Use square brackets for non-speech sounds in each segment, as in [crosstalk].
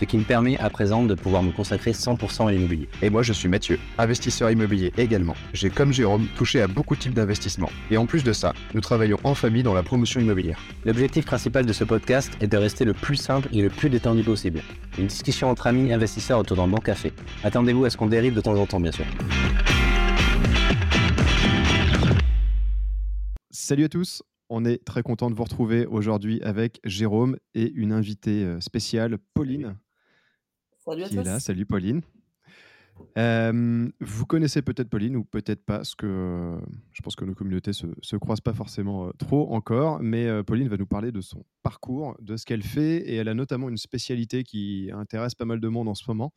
ce qui me permet à présent de pouvoir me consacrer 100% à l'immobilier. Et moi, je suis Mathieu, investisseur immobilier également. J'ai, comme Jérôme, touché à beaucoup de types d'investissements. Et en plus de ça, nous travaillons en famille dans la promotion immobilière. L'objectif principal de ce podcast est de rester le plus simple et le plus détendu possible. Une discussion entre amis investisseurs autour d'un bon café. Attendez-vous à ce qu'on dérive de temps en temps, bien sûr. Salut à tous, on est très content de vous retrouver aujourd'hui avec Jérôme et une invitée euh, spéciale, Pauline. Salut à qui tous. est là. Salut Pauline. Euh, vous connaissez peut-être Pauline ou peut-être pas, parce que euh, je pense que nos communautés se, se croisent pas forcément euh, trop encore, mais Pauline va nous parler de son parcours, de ce qu'elle fait, et elle a notamment une spécialité qui intéresse pas mal de monde en ce moment,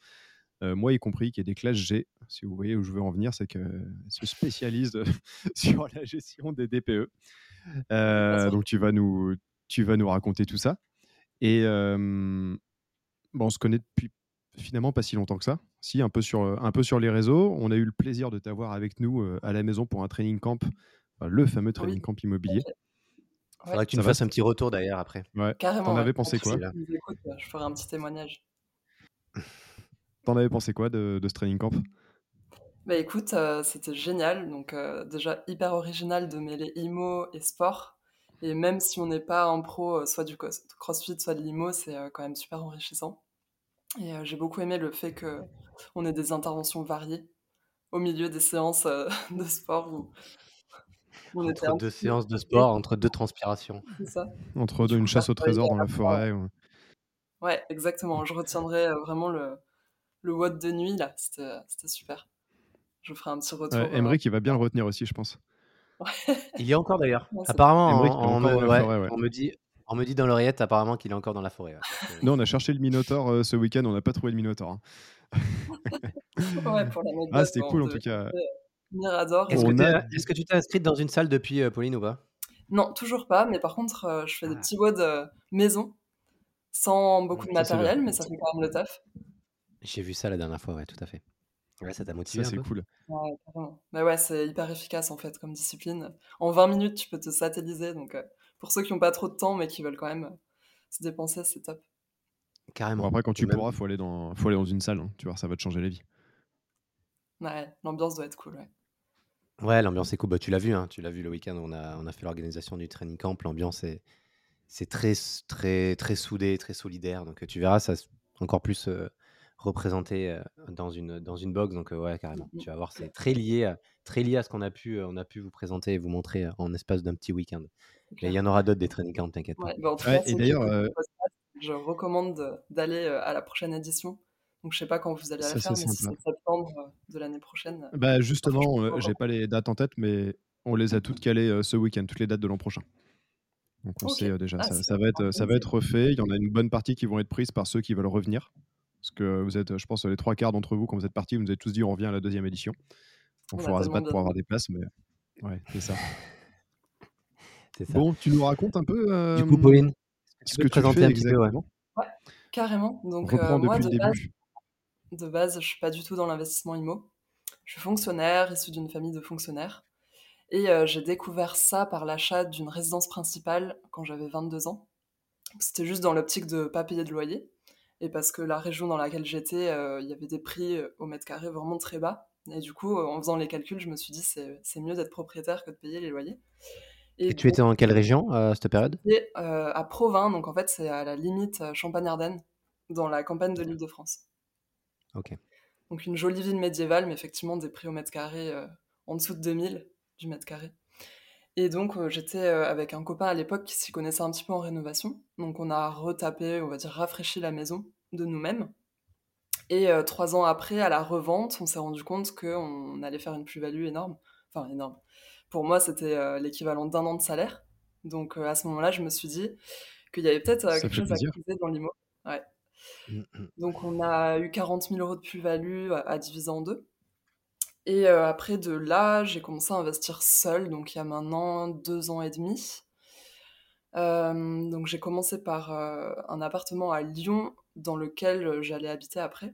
moi y compris, qui est des classes G. Si vous voyez où je veux en venir, c'est qu'elle se spécialise [laughs] sur la gestion des DPE. Donc tu vas nous, tu vas nous raconter tout ça. Et bon, on se connaît depuis finalement pas si longtemps que ça. Si, un peu sur, euh, un peu sur les réseaux. On a eu le plaisir de t'avoir avec nous euh, à la maison pour un training camp, enfin, le fameux training Oui. camp immobilier. Il faudra que tu Ça nous fasses un petit retour d'ailleurs après. Ouais. Carrément. T'en ouais. avais pensé En quoi écoutes, Je ferai un petit témoignage. [laughs] T'en avais pensé quoi de, de ce training camp? Bah écoute, euh, c'était génial. Donc euh, déjà hyper original de mêler IMO et sport. Et même si on n'est pas en pro, euh, soit du CrossFit, soit de l'IMO, c'est euh, quand même super enrichissant. Et euh, j'ai beaucoup aimé le fait que on ait des interventions variées au milieu des séances euh, [laughs] de sport où on était Entre un deux séances de sport, entre deux transpirations. c'est ça. Entre Du une chasse au trésor dans la forêt ouais. Ouais, exactement. Je retiendrai euh, vraiment le, le WOD de nuit, là. C'était c'était super. Je ferai un petit retour. Ouais, euh, Emery qui va bien le retenir aussi, je pense. [laughs] Il y est encore d'ailleurs. Apparemment, ouais, ouais. on me dit, on me dit dans l'oreillette apparemment qu'il est encore dans la forêt. ouais. Nous, on a cherché le Minotaur euh, ce week-end, on n'a pas trouvé le Minotaur. hein. [laughs] Ouais, pour Ah, c'était cool en tout cas. euh. Est-ce que, a- tu t'es inscrite dans une salle depuis, euh, Pauline, ou pas? Non, toujours pas, mais par contre, euh, je fais des Ah. petits euh, maison, sans beaucoup de matériel, mais ça fait quand même le taf. J'ai vu ça la dernière fois, ouais, tout à fait. Ouais, ça t'a motivé Ça, c'est cool. Ouais. Mais ouais, c'est hyper efficace en fait comme discipline. En 20 minutes, tu peux te satelliser. Donc, euh, pour ceux qui n'ont pas trop de temps, mais qui veulent quand même euh, se dépenser, c'est top. Carrément. Bon, après, quand tu pourras, il faut, aller dans... faut aller dans une salle. hein. Tu vois, ça va te changer la vie. Ouais, l'ambiance doit être cool. Ouais. Ouais, l'ambiance est cool. Bah, tu l'as vu, hein, tu l'as vu le week-end. On a, on a fait l'organisation du training camp. L'ambiance est, c'est très, très, très soudé, très solidaire. Donc, tu verras, ça encore plus euh, représenté dans une, dans une box. Donc, ouais, carrément. Mhm. Tu vas voir, c'est très lié, à- très lié à ce qu'on a pu, on a pu vous présenter et vous montrer en espace d'un petit week-end. Il y en aura d'autres des training camps, t'inquiète pas. Ouais, bah, en tout Ouais, cas, et d'ailleurs, euh, je recommande de- d'aller à la prochaine édition. Donc, je sais pas quand vous allez Ça, la faire, c'est mais si c'est septembre de l'année prochaine. euh, Bah, justement, euh, j'ai pas les dates en tête, mais on les a toutes calées euh, ce week-end, toutes les dates de l'an prochain. Donc on sait déjà, Ah, ça, ça va être, ça va être refait. Il y en a une bonne partie qui vont être prises par ceux qui veulent revenir. Parce que vous êtes, je pense, les trois quarts d'entre vous, quand vous êtes partis, vous nous avez tous dit on revient à la deuxième édition. Donc On il faudra se battre pour avoir des places, mais ouais, c'est ça. [laughs] C'est ça. Bon, tu nous racontes un peu euh, Du coup, Pauline, ce que tu fais un petit peu ouais? exactement? Carrément. Donc, euh, moi, de base, début. de base, je suis pas du tout dans l'investissement IMO. Je suis fonctionnaire, issu d'une famille de fonctionnaires. Et euh, j'ai découvert ça par l'achat d'une résidence principale quand j'avais 22 ans. C'était juste dans l'optique de pas payer de loyer. Et parce que la région dans laquelle j'étais, euh, il y avait des prix euh, au mètre carré vraiment très bas. Et du coup, euh, en faisant les calculs, je me suis dit c'est c'est mieux d'être propriétaire que de payer les loyers. Et tu étais dans quelle région à cette période? Et à Provins, donc en fait c'est à la limite Champagne-Ardenne, dans la campagne de l'île de France. Ok. Donc une jolie ville médiévale, mais effectivement des prix au mètre carré euh, en dessous de 2000 du mètre carré. Et donc euh, j'étais euh, avec un copain à l'époque qui s'y connaissait un petit peu en rénovation. Donc on a retapé, on va dire rafraîchi la maison de nous-mêmes. Et euh, trois ans après, à la revente, on s'est rendu compte qu'on allait faire une plus-value énorme. Enfin énorme. Pour moi, c'était euh, l'équivalent d'un an de salaire. Donc euh, à ce moment-là, je me suis dit qu'il y avait peut-être quelque chose plaisir. à creuser dans l'IMO. Ouais. Mm, mm. Donc on a eu 40 000 euros de plus-value à, à diviser en deux. Et après de là, j'ai commencé à investir seule, donc il y a maintenant deux ans et demi. donc j'ai commencé par un appartement à Lyon dans lequel j'allais habiter après.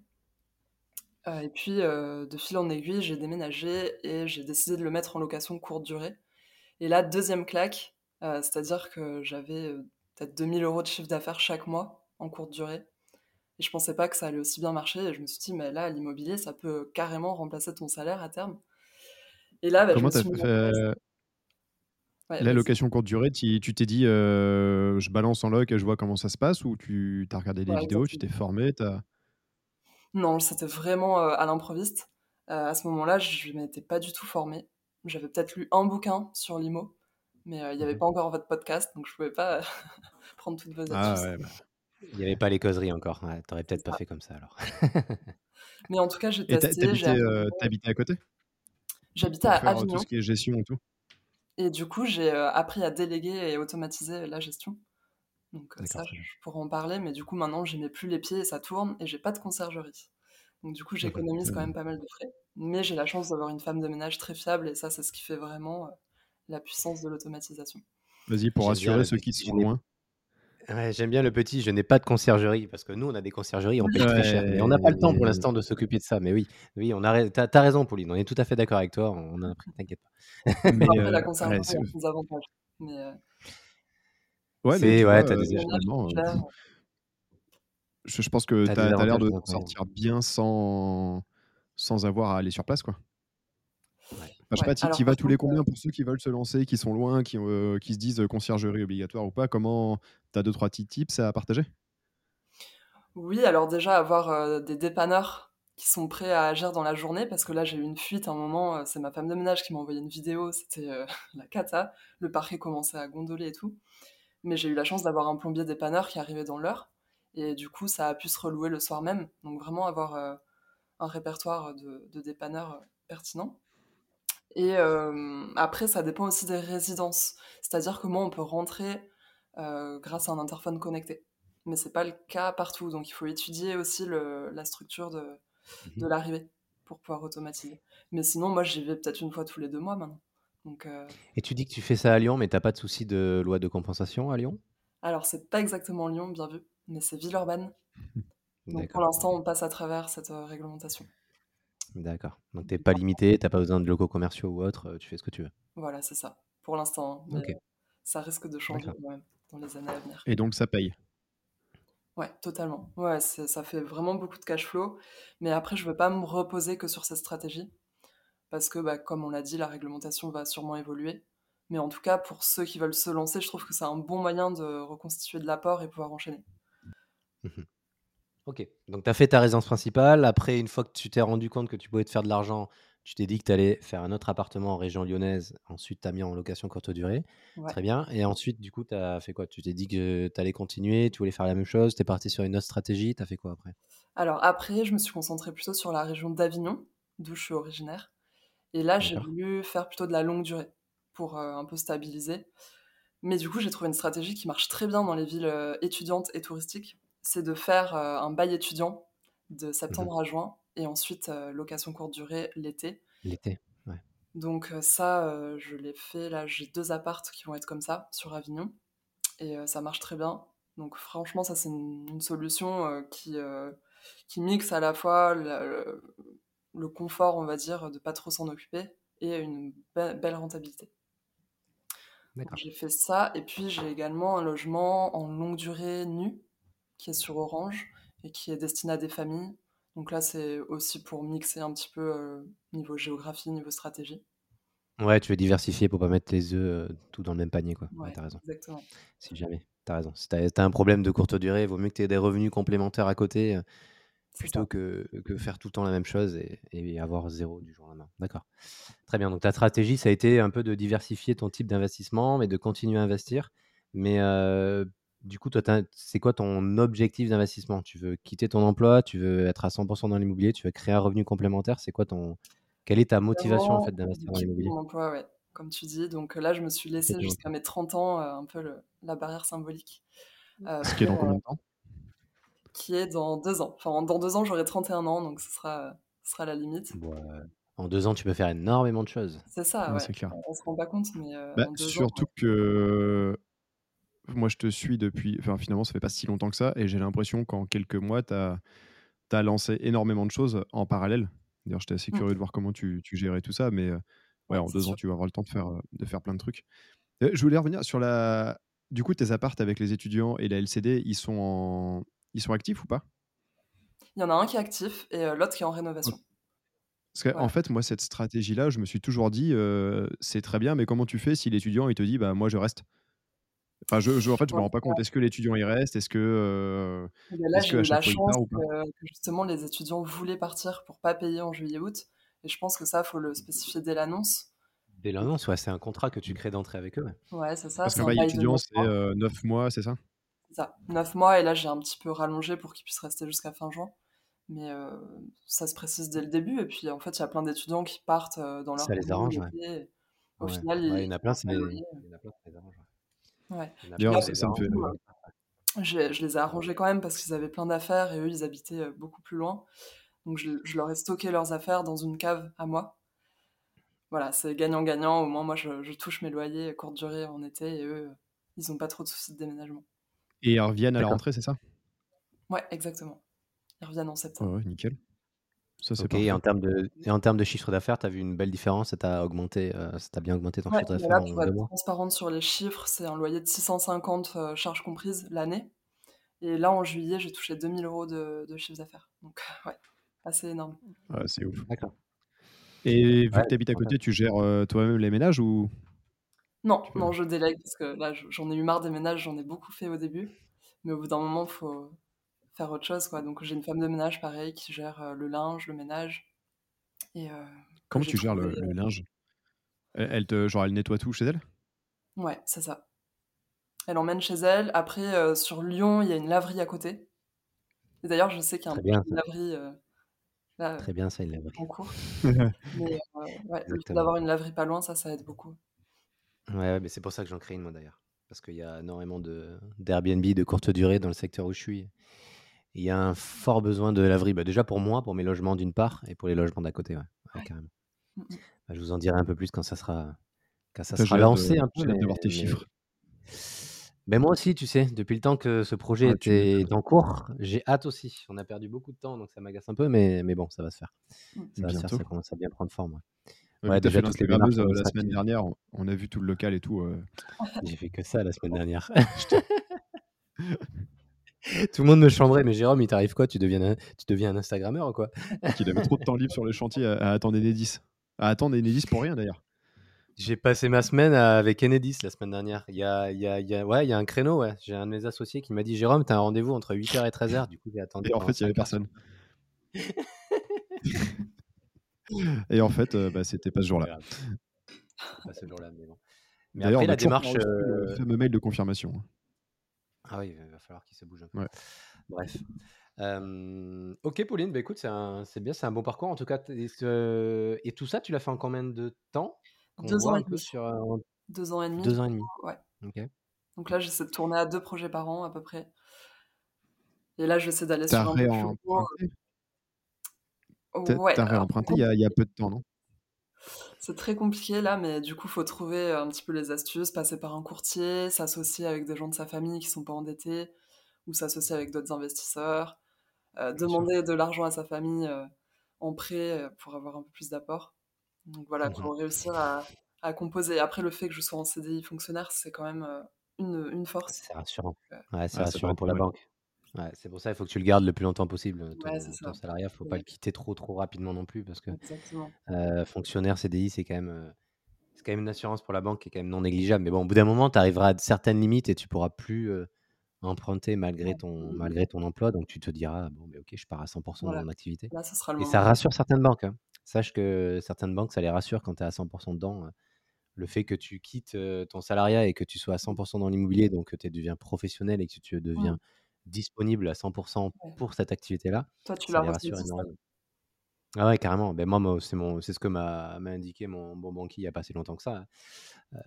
et puis de fil en aiguille, j'ai déménagé et j'ai décidé de le mettre en location courte durée. Et là, deuxième claque, c'est-à-dire que j'avais peut-être 2000 euros de chiffre d'affaires chaque mois en courte durée. Et je pensais pas que ça allait aussi bien marcher. Et je me suis dit, mais là, l'immobilier, ça peut carrément remplacer ton salaire à terme. Et là, bah, Comment je fait La location courte durée, tu t'es dit, euh, je balance en loc et je vois comment ça se passe Ou tu as regardé des vidéos, tu t'es formé as... Non, c'était vraiment euh, à l'improviste. Euh, à ce moment-là, je ne m'étais pas du tout formée. J'avais peut-être lu un bouquin sur l'IMO, mais il n'y avait mmh pas encore votre podcast, donc je ne pouvais pas [laughs] prendre toutes vos ah astuces. Bah. Il n'y avait pas les causeries encore. Tu T'aurais peut-être pas fait comme ça alors. [laughs] Mais en tout cas, j'ai testé. T'habitais à côté? J'habitais à Avignon. Tout ce qui est gestion et tout? Et du coup, j'ai appris à déléguer et automatiser la gestion. Donc ça, je, pourrais en parler, mais du coup, maintenant, je mets plus les pieds et ça tourne et j'ai pas de conciergerie. Donc du coup, j'économise quand même pas mal de frais. Mais j'ai la chance d'avoir une femme de ménage très fiable et ça, c'est ce qui fait vraiment la puissance de l'automatisation. Vas-y, pour rassurer ceux qui sont loin. Ouais, j'aime bien le petit, je n'ai pas de conciergerie, parce que nous, on a des conciergeries, on paye très cher. Mais on n'a pas le temps pour l'instant de s'occuper de ça. Mais oui, oui, on a, t'as, as raison, Pauline, on est tout à fait d'accord avec toi, on a appris, t'inquiète pas. Mais euh, la conciergerie a des avantages. Mais, euh... Ouais, mais ouais, t'as des échangements. Euh, je, je, pense que t'as, as, l'air de sortir bien sans, sans avoir à aller sur place, quoi. Je sais pas, tu vas tous les combien pour ceux qui veulent se lancer, qui sont loin, qui, euh, qui se disent conciergerie obligatoire ou pas Comment tu as deux, trois petits tips à partager? Oui, alors déjà avoir euh, des dépanneurs qui sont prêts à agir dans la journée parce que là j'ai eu une fuite à un moment, euh, c'est ma femme de ménage qui m'a envoyé une vidéo, c'était [laughs] la cata, le parquet commençait à gondoler et tout. Mais j'ai eu la chance d'avoir un plombier dépanneur qui arrivait dans l'heure et du coup ça a pu se relouer le soir même. Donc vraiment avoir un répertoire de, de dépanneurs pertinent. Et après, ça dépend aussi des résidences. C'est-à-dire que moi, on peut rentrer grâce à un interphone connecté. Mais c'est pas le cas partout. Donc il faut étudier aussi le, la structure de, de mmh l'arrivée pour pouvoir automatiser. Mais sinon, moi, j'y vais peut-être une fois tous les deux mois maintenant. Donc, Et tu dis que tu fais ça à Lyon, mais t'as pas de souci de loi de compensation à Lyon? Alors, c'est pas exactement Lyon, bien vu, mais c'est Villeurbanne. [laughs] Donc pour l'instant, on passe à travers cette réglementation. D'accord. Donc tu n'es pas limité, tu n'as pas besoin de locaux commerciaux ou autre, tu fais ce que tu veux. Voilà, c'est ça. Pour l'instant. Hein, ça risque de changer dans les années à venir. Et donc ça paye Ouais, totalement. Ouais, ça fait vraiment beaucoup de cash flow. Mais après, je ne veux pas me reposer que sur cette stratégie. Parce que, bah, comme on l'a dit, la réglementation va sûrement évoluer. Mais en tout cas, pour ceux qui veulent se lancer, je trouve que c'est un bon moyen de reconstituer de l'apport et pouvoir enchaîner. Ok, donc tu as fait ta résidence principale. Après, une fois que tu t'es rendu compte que tu pouvais te faire de l'argent, tu t'es dit que tu allais faire un autre appartement en région lyonnaise. Ensuite, tu as mis en location courte durée. Très bien. Et ensuite, du coup, tu as fait quoi? Tu t'es dit que tu allais continuer, tu voulais faire la même chose, tu es parti sur une autre stratégie? Tu as fait quoi après? Alors, après, je me suis concentrée plutôt sur la région d'Avignon, d'où je suis originaire. Et là, j'ai voulu faire plutôt de la longue durée pour euh, un peu stabiliser. Mais du coup, j'ai trouvé une stratégie qui marche très bien dans les villes euh, étudiantes et touristiques c'est de faire euh, un bail étudiant de septembre mmh à juin et ensuite euh, location courte durée l'été. L'été, ouais. Donc euh, ça, je l'ai fait. Là, j'ai deux appartes qui vont être comme ça sur Avignon et ça marche très bien. Donc franchement, ça c'est une, solution qui, qui mixe à la fois le, confort, on va dire, de pas trop s'en occuper et une belle rentabilité. J'ai fait ça et puis j'ai également un logement en longue durée nu qui est sur Orange et qui est destiné à des familles. Donc là, c'est aussi pour mixer un petit peu euh, niveau géographie, niveau stratégie. Ouais, tu veux diversifier pour pas mettre les œufs euh, tout dans le même panier, quoi. Ouais, t'as raison. Exactement. Si jamais, t'as raison. Si t'as as un problème de courte durée, il vaut mieux que tu aies des revenus complémentaires à côté euh, plutôt que, que, faire tout le temps la même chose et, et avoir zéro du jour au lendemain. D'accord. Très bien. Donc ta stratégie, ça a été un peu de diversifier ton type d'investissement, mais de continuer à investir. Mais du coup, toi, c'est quoi ton objectif d'investissement? Tu veux quitter ton emploi Tu veux être à 100% dans l'immobilier Tu veux créer un revenu complémentaire? C'est quoi ton Quelle est ta motivation en fait d'investir dans l'immobilier? Mon emploi, ouais, comme tu dis. Donc là, je me suis laissé jusqu'à mes 30 ans, euh, un peu la barrière symbolique. Euh, ce qui est dans combien de temps? Qui est dans deux ans. Enfin, dans deux ans, j'aurai 31 ans, donc ce sera, ce sera la limite. En deux ans, tu peux faire énormément de choses. C'est ça, Ouais, ouais. c'est clair. On, se rend pas compte, mais euh, Bah, en deux ans, surtout que moi, je te suis depuis. Enfin, finalement, ça fait pas si longtemps que ça. Et j'ai l'impression qu'en quelques mois, tu as, lancé énormément de choses en parallèle. D'ailleurs, j'étais assez Mm. curieux de voir comment tu, tu gérais tout ça. Mais euh, ouais, Ouais, en deux ans, tu vas avoir le temps de faire, euh, de faire plein de trucs. Je voulais revenir sur la. Du coup, tes appartes avec les étudiants et la LCD, ils sont, en... ils sont actifs ou pas? Il y en a un qui est actif et euh, l'autre qui est en rénovation. Parce qu'en Ouais. fait, moi, cette stratégie-là, je me suis toujours dit, euh, c'est très bien, mais comment tu fais si l'étudiant, il te dit, bah, moi, je reste? Enfin, je, je- en fait, je me Ouais. rends pas compte. Est-ce que l'étudiant, il reste? Est-ce que, euh, Et ben là, est-ce j'ai eu la il chance part ou pas? que, que justement les étudiants voulaient partir pour pas payer en juillet-août. Et je pense que ça, faut le spécifier dès l'annonce. Dès l'annonce, ouais, c'est un contrat que tu crées d'entrée avec eux. ouais. Ouais, c'est ça. Parce qu'un un bail étudiant, 9 c'est mois. 9 mois, c'est ça? C'est ça. 9 mois. Et là, j'ai un petit peu rallongé pour qu'ils puissent rester jusqu'à fin juin. Mais euh, ça se précise dès le début. Et puis, en fait, il y a plein d'étudiants qui partent euh, dans leur Ça les arrange, ouais. Au Ouais. final, Ouais, ils il y en a plein, ils ça payent les, le loyer. il y en a plein, ça les arrange. Ouais. D'ailleurs, je, je les ai arrangés quand même parce qu'ils avaient plein d'affaires et eux, ils habitaient euh, beaucoup plus loin. Donc, je, je leur ai stocké leurs affaires dans une cave à moi. Voilà, c'est gagnant-gagnant. Au moins, moi, je, je touche mes loyers courte durée en été et eux, ils n'ont pas trop de soucis de déménagement. Et ils reviennent à la rentrée, c'est ça? Ouais, exactement. Ils reviennent en Ouais, septembre. ouais, nickel. Ça, c'est et en termes de, et en termes de chiffre d'affaires, tu as vu une belle différence, ça t'a augmenté, euh, ça t'a bien augmenté ton Ouais, chiffre d'affaires pour être transparente sur les chiffres, c'est un loyer de 650 euh, charges comprises l'année. Et là, en juillet, j'ai touché 2000 euros de, de chiffre d'affaires. Donc, [laughs] ouais, assez énorme. Ouais, c'est ouf. D'accord. Et vu Ouais, que tu habites à fait. côté, tu gères euh, toi-même les ménages ou? Non, tu peux... non, je délègue parce que là, je- j'en ai eu marre des ménages, j'en ai beaucoup fait au début. Mais au bout d'un moment, il faut faire autre chose, quoi. Donc, j'ai une femme de ménage, pareil, qui gère euh, le linge, le ménage. Et euh, Comment tu gères le, euh, linge? Elle, elle te, genre, elle nettoie tout chez elle? Ouais, c'est ça. Elle emmène chez elle. Après, euh, sur Lyon, il y a une laverie à côté. Et d'ailleurs, je sais qu'il y a un Très bien, laverie euh, là, Très bien, ça, il l'a en cours. Ouais, [laughs] Mais euh, ouais, le fait Exactement. d'avoir une laverie pas loin, ça, ça aide beaucoup. Ouais, ouais, mais c'est pour ça que j'en crée une, moi, d'ailleurs. Parce qu'il y a énormément de, d'Airbnb de courte durée dans le secteur où je suis. Il y a un fort besoin de laverie. Bah, déjà pour moi, pour mes logements d'une part, et pour les logements d'à côté, ouais, ouais, Ouais. carrément. Mm, mm. Bah, je vous en dirai un peu plus quand ça sera, quand ça sera de- lancé un peu. j'ai hâte Mais, de voir tes mais- chiffres. mais moi aussi, tu sais, depuis le temps que ce projet était en cours, j'ai hâte aussi. On a perdu beaucoup de temps, donc ça m'agace un peu, mais, mais bon, ça va se faire. Mm. Ça va se faire, ça commence à bien prendre forme. ouais. Ouais, déjà fait démarches euh, la semaine dernière, on, on a vu tout le local et tout. euh, J'ai fait que ça la semaine dernière. [laughs] [laughs] [laughs] Tout le monde me chambrait, mais Jérôme, il t'arrive quoi? Tu deviens, un, tu deviens un Instagrammeur ou quoi? Qu'il avait trop de temps libre sur le chantier à, à attendre Enedis. À attendre Enedis pour rien d'ailleurs. J'ai passé ma semaine avec Enedis la semaine dernière. Il y a, il y a, il y a- ouais, il y a un créneau, ouais. J'ai un de mes associés qui m'a dit Jérôme, t'as un rendez-vous entre 8h et 13h. Du coup, j'ai attendu Et en fait, il n'y avait 5 heures. personne. [laughs] Et en fait, euh, bah, c'était pas ce jour-là. pas ce jour-là, mais bon. Mais D'ailleurs, après, la démarche. le euh, fameux mail de confirmation. Ah oui, il va falloir qu'il se bouge un peu. Ouais. Bref. Euh, ok, Pauline, bah écoute, c'est un- c'est bien, c'est un bon parcours. En tout cas, et tout ça, tu l'as fait en combien de temps? Qu'on Deux ans un et peu demi. sur euh, Deux ans et demi. deux ans et demi. Ouais. Donc là, j'essaie de tourner à deux projets par an à peu près. Et là, j'essaie d'aller T'as sur un peu plus réemprunté? T'as Ouais, t'as alors, réemprunté il y, a, il y a peu de temps, non? C'est très compliqué là, mais du coup, faut trouver un petit peu les astuces, passer par un courtier, s'associer avec des gens de sa famille qui sont pas endettés, ou s'associer avec d'autres investisseurs, euh, sûr. demander de l'argent à sa famille euh, en prêt euh, pour avoir un peu plus d'apport. Donc voilà, Mhm. faut réussir à, à composer. Après, le fait que je sois en CDI fonctionnaire, c'est quand même euh, une, une force. C'est rassurant. Euh, Ouais, c'est rassurant pour la banque. Ouais, c'est pour ça il faut que tu le gardes le plus longtemps possible, ton, Ouais, c'est ton ça. salariat. faut pas le quitter trop trop rapidement non plus parce que euh, fonctionnaire CDI, c'est quand même euh, c'est quand même une assurance pour la banque qui est quand même non négligeable. Mais bon, au bout d'un moment, tu arriveras à certaines limites et tu pourras plus euh, emprunter malgré ton malgré ton emploi. Donc tu te diras bon, mais ok, je pars à 100% Voilà. dans mon activité. Là, ce sera le Et ça rassure certaines banques. hein. Sache que certaines banques, ça les rassure quand tu es à 100% dedans. euh, Le fait que tu quittes euh, ton salariat et que tu sois à 100% dans l'immobilier, donc que tu deviens professionnel et que tu deviens Mm. Disponible à 100% Ouais. pour cette activité-là, Toi, tu l'as rassure énormément. Ah ouais, carrément. Ben moi, moi, c'est mon, c'est ce que m'a indiqué mon bon banquier il n'y a pas si longtemps que ça.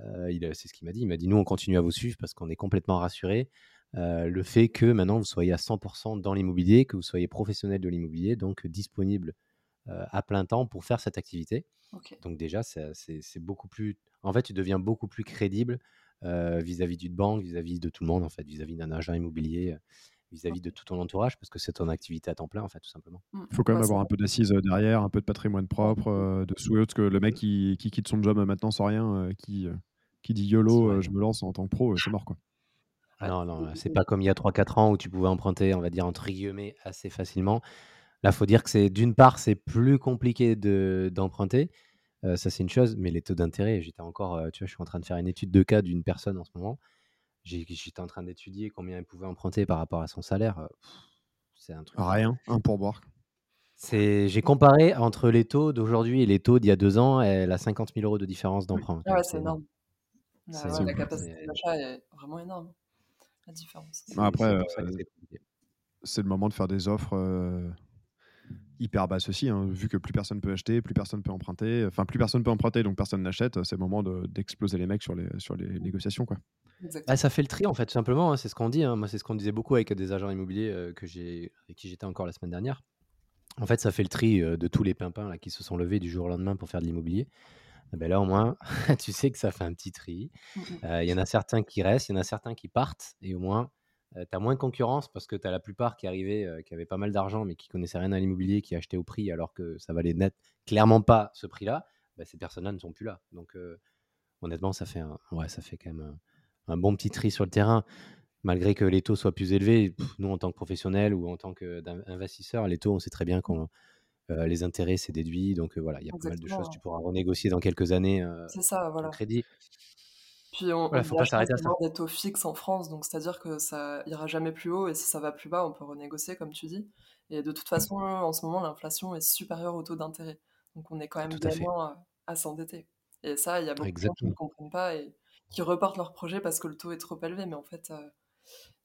Euh, il a- c'est ce qu'il m'a dit. Il m'a dit nous, on continue à vous suivre parce qu'on est complètement rassurés. Euh, le fait que maintenant vous soyez à 100% dans l'immobilier, que vous soyez professionnel de l'immobilier, donc disponible à plein temps pour faire cette activité. Donc déjà, c'est beaucoup plus... En fait, tu deviens beaucoup plus crédible vis-à-vis d'une banque, vis-à-vis de tout le monde, en fait, vis-à-vis d'un agent immobilier, vis-à-vis de tout ton entourage, parce que c'est ton activité à temps plein, en fait, tout simplement. Il mmh. faut quand même avoir un peu d'assises derrière, un peu de patrimoine propre, de sous parce que le mec qui, qui, quitte son job maintenant sans rien, qui, qui dit YOLO, je me lance en tant que pro, c'est mort, quoi. Ah non, non, c'est pas comme il y a 3-4 ans où tu pouvais emprunter, on va dire, entre guillemets, assez facilement. Là, faut dire que c'est d'une part, c'est plus compliqué d'emprunter. Ça, c'est une chose, mais les taux d'intérêt, j'étais encore, tu vois, je suis en train de faire une étude de cas d'une personne en ce moment. J'étais en train d'étudier combien elle pouvait emprunter par rapport à son salaire. c'est un truc. Rien, un pourboire. J'ai comparé entre les taux d'aujourd'hui et les taux d'il y a deux ans. Elle a 50 000 euros de différence d'emprunt. Ah ouais, c'est énorme. la capacité d'achat est vraiment énorme la différence. Après, euh, c'est le moment de faire des offres euh, hyper basses aussi, hein, vu que plus personne peut acheter, plus personne peut emprunter. Enfin, plus personne peut emprunter, donc personne n'achète. C'est le moment d'exploser les mecs sur les, sur les négociations. Quoi. Ah, ça fait le tri en fait, tout simplement. Hein, c'est ce qu'on dit. Hein. Moi, c'est ce qu'on disait beaucoup avec des agents immobiliers euh, que j'ai, avec qui j'étais encore la semaine dernière. En fait, ça fait le tri de tous les pimpins là, qui se sont levés du jour au lendemain pour faire de l'immobilier. Ah ben là, au moins, [laughs] tu sais que ça fait un petit tri. Mmh il y en a certains qui restent, il y en a certains qui partent, et au moins, tu as moins de concurrence parce que tu as la plupart qui arrivaient, qui avaient pas mal d'argent, mais qui connaissaient rien à l'immobilier, qui achetaient au prix alors que ça valait net clairement pas ce prix-là. Bah, ces personnes-là ne sont plus là. Donc, honnêtement, ça fait, un, ouais, ça fait quand même un, bon petit tri sur le terrain. Malgré que les taux soient plus élevés, nous, en tant que professionnels ou en tant qu'investisseurs, les taux, on sait très bien qu'on euh, les intérêts, c'est déduit. Donc voilà, il y a pas mal de choses. Tu pourras renégocier dans quelques années c'est ça, voilà. crédit. Puis on, voilà, faut pas s'arrêter à ça. des taux fixes en France, donc c'est-à-dire que ça ira jamais plus haut et si ça va plus bas, on peut renégocier comme tu dis. Et de toute mmh. façon, en ce moment, l'inflation est supérieure au taux d'intérêt, donc on est quand même gagnant à, s'endetter. Et ça, il y a beaucoup de gens qui ne comprennent pas et qui reportent leur projet parce que le taux est trop élevé, mais en fait,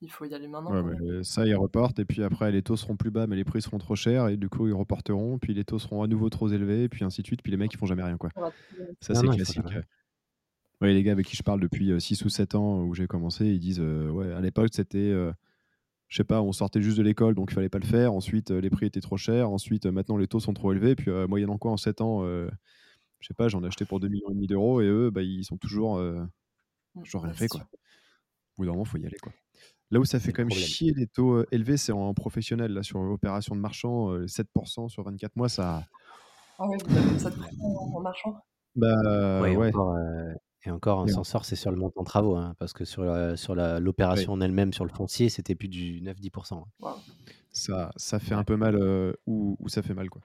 il faut y aller maintenant. ça, ils reportent, et puis après, les taux seront plus bas, mais les prix seront trop chers, et du coup, ils reporteront, puis les taux seront à nouveau trop élevés, et puis ainsi de suite, puis les mecs, ils font jamais rien. Quoi. Ça, c'est classique. Ouais, les gars avec qui je parle depuis 6 ou 7 ans où j'ai commencé, ils disent ouais, à l'époque, c'était. je sais pas, on sortait juste de l'école, donc il fallait pas le faire. Ensuite, les prix étaient trop chers. Ensuite, maintenant, les taux sont trop élevés. Puis, moyennant quoi, en 7 ans, je sais pas, j'en ai acheté pour 2 millions et demi d'euros, et eux, bah, ils sont toujours. Mmh, toujours rien fait, quoi. Au bout d'un moment, faut y aller, quoi. Là où ça fait quand même chier les taux élevés, c'est en professionnel. Là, sur l'opération de marchand, 7% sur 24 mois, ça. Ah ouais, vous avez 7% en marchand Bah ouais. Et encore, un s'en sort, c'est sur le montant de travaux, hein, parce que sur l'opération en elle-même, sur le foncier, c'était plus du 9-10%. Hein. Ça, ça fait un peu mal où, où, ça fait mal, quoi.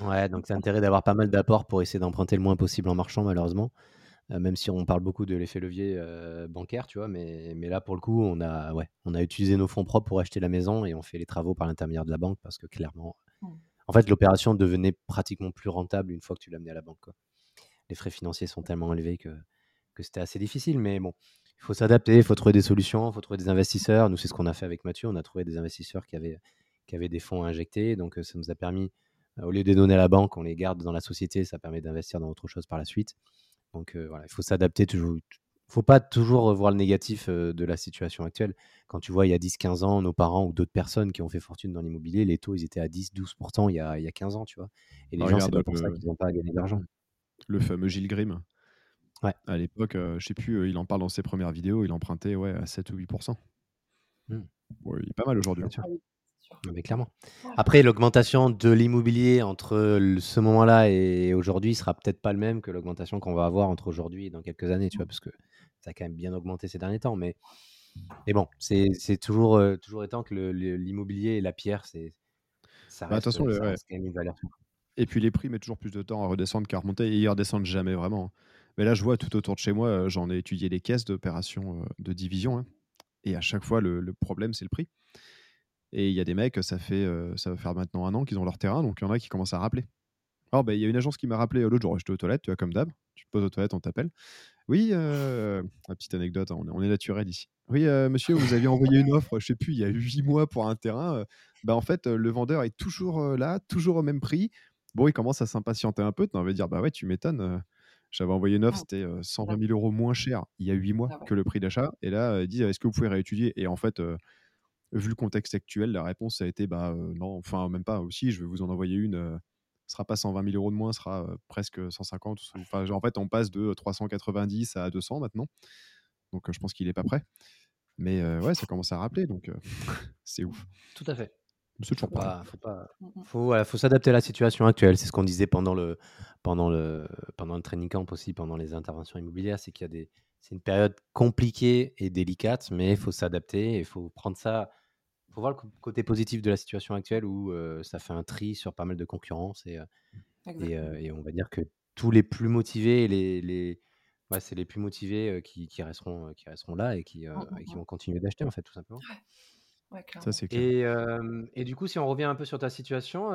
Ouais, donc c'est intérêt d'avoir pas mal d'apports pour essayer d'emprunter le moins possible en marchand, malheureusement même si on parle beaucoup de l'effet levier bancaire, tu vois, mais, mais là, pour le coup, on a, ouais, on a utilisé nos fonds propres pour acheter la maison et on fait les travaux par l'intermédiaire de la banque parce que clairement, mmh. en fait, l'opération devenait pratiquement plus rentable une fois que tu l'amenais à la banque. Quoi. Les frais financiers sont tellement élevés que, que c'était assez difficile, mais bon, il faut s'adapter, il faut trouver des solutions, il faut trouver des investisseurs. Nous, c'est ce qu'on a fait avec Mathieu, on a trouvé des investisseurs qui avaient, qui avaient des fonds à injecter, donc ça nous a permis, au lieu de les donner à la banque, on les garde dans la société, ça permet d'investir dans autre chose par la suite. Donc voilà, il faut s'adapter toujours. Il faut pas toujours voir le négatif de la situation actuelle. Quand tu vois, il y a 10-15 ans, nos parents ou d'autres personnes qui ont fait fortune dans l'immobilier, les taux, ils étaient à 10-12% il, y a, il y a 15 ans, tu vois. Et les bah, gens, c'est pas pour ça qu'ils n'ont pas gagné d'argent. Le fameux Gilles Grimm. Ouais. À l'époque, je sais plus, il en parle dans ses premières vidéos, il empruntait ouais, à 7 ou 8%. Mmh. il est pas mal aujourd'hui. Hein. Mais clairement. Après, l'augmentation de l'immobilier entre ce moment-là et aujourd'hui sera peut-être pas le même que l'augmentation qu'on va avoir entre aujourd'hui et dans quelques années, tu vois, parce que ça a quand même bien augmenté ces derniers temps. Mais, mais bon, c'est toujours, euh, toujours étant que l'immobilier et la pierre, c'est ça, bah, reste, quand même une valeur. Et puis les prix mettent toujours plus de temps à redescendre qu'à remonter, et ils redescendent jamais vraiment. Mais là, je vois tout autour de chez moi, euh, j'en ai étudié les caisses d'opérations euh, de division, hein, et à chaque fois, le problème, c'est le prix. Et il y a des mecs, ça fait ça va faire maintenant un an qu'ils ont leur terrain, donc il y en a qui commencent à rappeler. Alors, bah, il y a une agence qui m'a rappelé l'autre jour, j'étais aux toilettes, tu vois, comme d'hab. Tu te poses aux toilettes, on t'appelle. Oui, euh, [laughs] petite anecdote, hein, on, est, naturel ici. Oui, monsieur, vous aviez envoyé une offre, je sais plus, il y a huit mois pour un terrain. bah, en fait, le vendeur est toujours là, toujours au même prix. Bon, il commence à s'impatienter un peu. Tu vas dire, bah ouais, tu m'étonnes. J'avais envoyé une offre, ah. c'était 120 000 euros moins cher il y a huit mois ah que le prix d'achat. Et là, il dit, est-ce que vous pouvez réétudier? Et en fait, vu le contexte actuel, la réponse a été bah non, enfin même pas aussi, je vais vous en envoyer une sera pas 120 000 euros de moins, sera presque 150. Enfin, en fait, on passe de 390 à 200 maintenant. Donc, je pense qu'il est pas prêt. Mais ouais, ça commence à rappeler, donc [laughs] c'est ouf. Tout à fait. C'est toujours pas, faut pas, mmh, mmh. faut, s'adapter à la situation actuelle. C'est ce qu'on disait pendant le, pendant le, pendant le training camp aussi, pendant les interventions immobilières, c'est qu'il y a des, c'est une période compliquée et délicate, mais il faut s'adapter, il faut prendre ça, il faut voir le côté positif de la situation actuelle où ça fait un tri sur pas mal de concurrence et, et, on va dire que tous les plus motivés, les, les c'est les plus motivés qui, qui, resteront, qui resteront là et qui, mmh, qui vont continuer d'acheter en fait tout simplement. Ça, c'est Et, et du coup, si on revient un peu sur ta situation,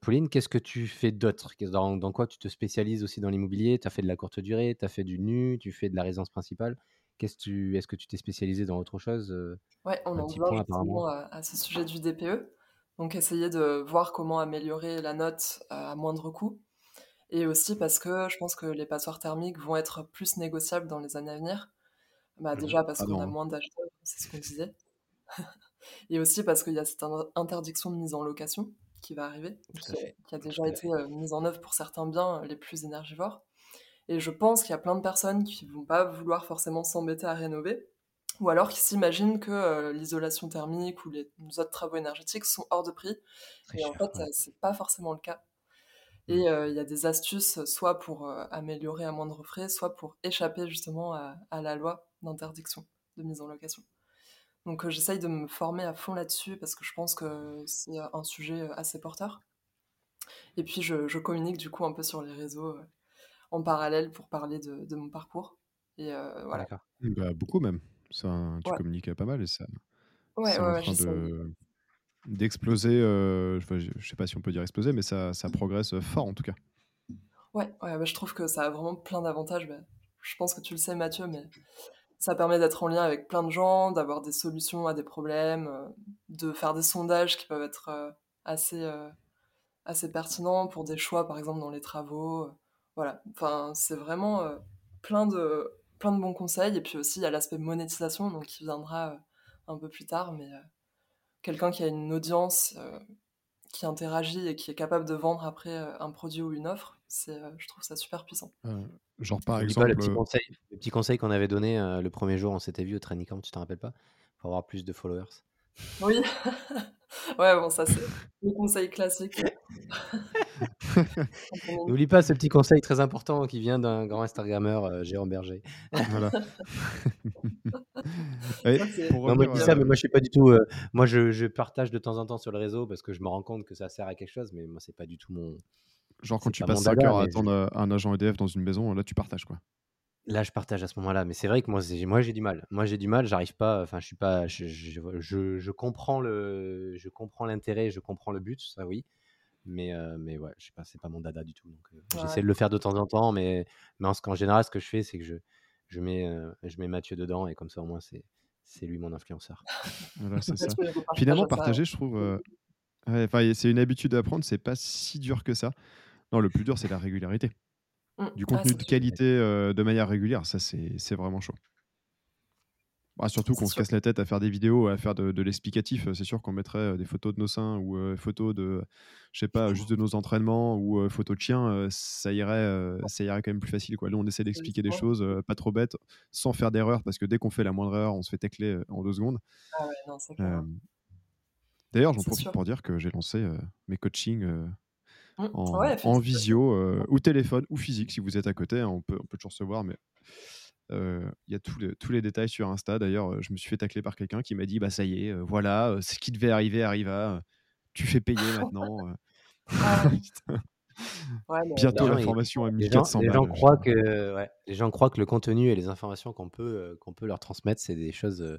Pauline, qu'est-ce que tu fais d'autre? Dans, dans quoi tu te spécialises aussi dans l'immobilier? Tu as fait de la courte durée, tu as fait du nu, tu fais de la résidence principale. Qu'est-ce tu, est-ce que tu t'es spécialisé dans autre chose Ouais, on en vient justement à, à, ce sujet du DPE. Donc, essayer de voir comment améliorer la note à moindre coût. Et aussi parce que je pense que les passoires thermiques vont être plus négociables dans les années à venir. Bah, mmh déjà parce qu'on a moins d'acheteurs, c'est ce qu'on disait. [laughs] et aussi parce qu'il y a cette interdiction de mise en location qui va arriver, qui, a déjà été euh, mise en œuvre pour certains biens les plus énergivores. Et je pense qu'il y a plein de personnes qui vont pas vouloir forcément s'embêter à rénover, ou alors qui s'imaginent que euh, l'isolation thermique ou les autres travaux énergétiques sont hors de prix. et en fait, c'est pas forcément le cas. Et mmh. il y a des astuces, soit pour améliorer à moindre frais, soit pour échapper justement à la loi d'interdiction de mise en location. Donc j'essaye de me former à fond là-dessus parce que je pense que c'est un sujet assez porteur. Et puis je, communique du coup un peu sur les réseaux en parallèle pour parler de, mon parcours. Et voilà. Bah, beaucoup même. Ça, tu communiques pas mal et ça. Ouais, en train de d'exploser. je, je sais pas si on peut dire exploser, mais ça, ça progresse fort en tout cas. Ouais, ouais bah, je trouve que ça a vraiment plein d'avantages. Bah, je pense que tu le sais, Mathieu, mais ça permet d'être en lien avec plein de gens, d'avoir des solutions à des problèmes, euh, de faire des sondages qui peuvent être euh, assez, euh, assez pertinents pour des choix, par exemple, dans les travaux. Voilà, enfin, c'est vraiment plein, de, plein de bons conseils. Et puis aussi, il y a l'aspect monétisation, donc qui viendra un peu plus tard, mais quelqu'un qui a une audience qui interagit et qui est capable de vendre après un produit ou une offre, je trouve ça super puissant. Genre par exemple. le petit conseil, qu'on avait donné le premier jour, on s'était vu au training camp, tu t'en rappelles pas? Pour avoir plus de followers. Oui. [laughs] ouais, bon, ça c'est le conseil classique. [laughs] N'oublie pas ce petit conseil très important qui vient d'un grand Instagrammeur, Jérôme Berger. voilà. [laughs] non, moi je dis ça, mais moi je suis pas du tout. moi je, je, partage de temps en temps sur le réseau parce que je me rends compte que ça sert à quelque chose, mais moi c'est pas du tout mon, Genre quand tu passes 5 heures à attendre un agent EDF dans une maison, là tu partages quoi. Là, je partage à ce moment-là, mais c'est vrai que moi, moi j'ai du mal. Moi, j'ai du mal, j'arrive pas. Enfin, je suis pas. Je, je, je, comprends le, je comprends l'intérêt, je comprends le but, ça oui. Mais, euh, mais ouais, je sais pas, c'est pas mon dada du tout. Donc, euh, j'essaie de le faire de temps en temps, mais, mais en, général, ce que je fais, c'est que je, je mets, euh, je mets Mathieu dedans et comme ça, au moins, c'est, c'est lui mon influenceur. [laughs] voilà, c'est ça. Finalement, partager, je trouve. c'est une habitude à prendre, c'est pas si dur que ça. Non, le plus dur, c'est la régularité. Mmh. Du ah, contenu de qualité de manière régulière, ça, c'est vraiment chaud. Bah, surtout qu'on se casse la tête à faire des vidéos, à faire de, l'explicatif. C'est sûr qu'on mettrait des photos de nos seins ou photos de, je sais pas, juste de nos entraînements ou photos de chiens. ça irait, ça irait quand même plus facile. Quoi. Là, on essaie d'expliquer des choses pas trop bêtes, sans faire d'erreur, parce que dès qu'on fait la moindre erreur, on se fait tacler en deux secondes. Ah d'ailleurs, j'en profite pour dire que j'ai lancé mes coachings Mmh. en, visio euh, ou téléphone ou physique si vous êtes à côté. Hein, on, peut, on peut toujours se voir, mais euh, il y a tous les, tous les détails sur Insta. D'ailleurs, euh, je me suis fait tacler par quelqu'un qui m'a dit Bah, ça y est, voilà, ce qui devait arriver arriva. Tu fais payer [laughs] maintenant. Ah [laughs] Bientôt la formation à 1400 les gens, croient que, les gens croient que le contenu et les informations qu'on peut, qu'on peut leur transmettre, c'est des choses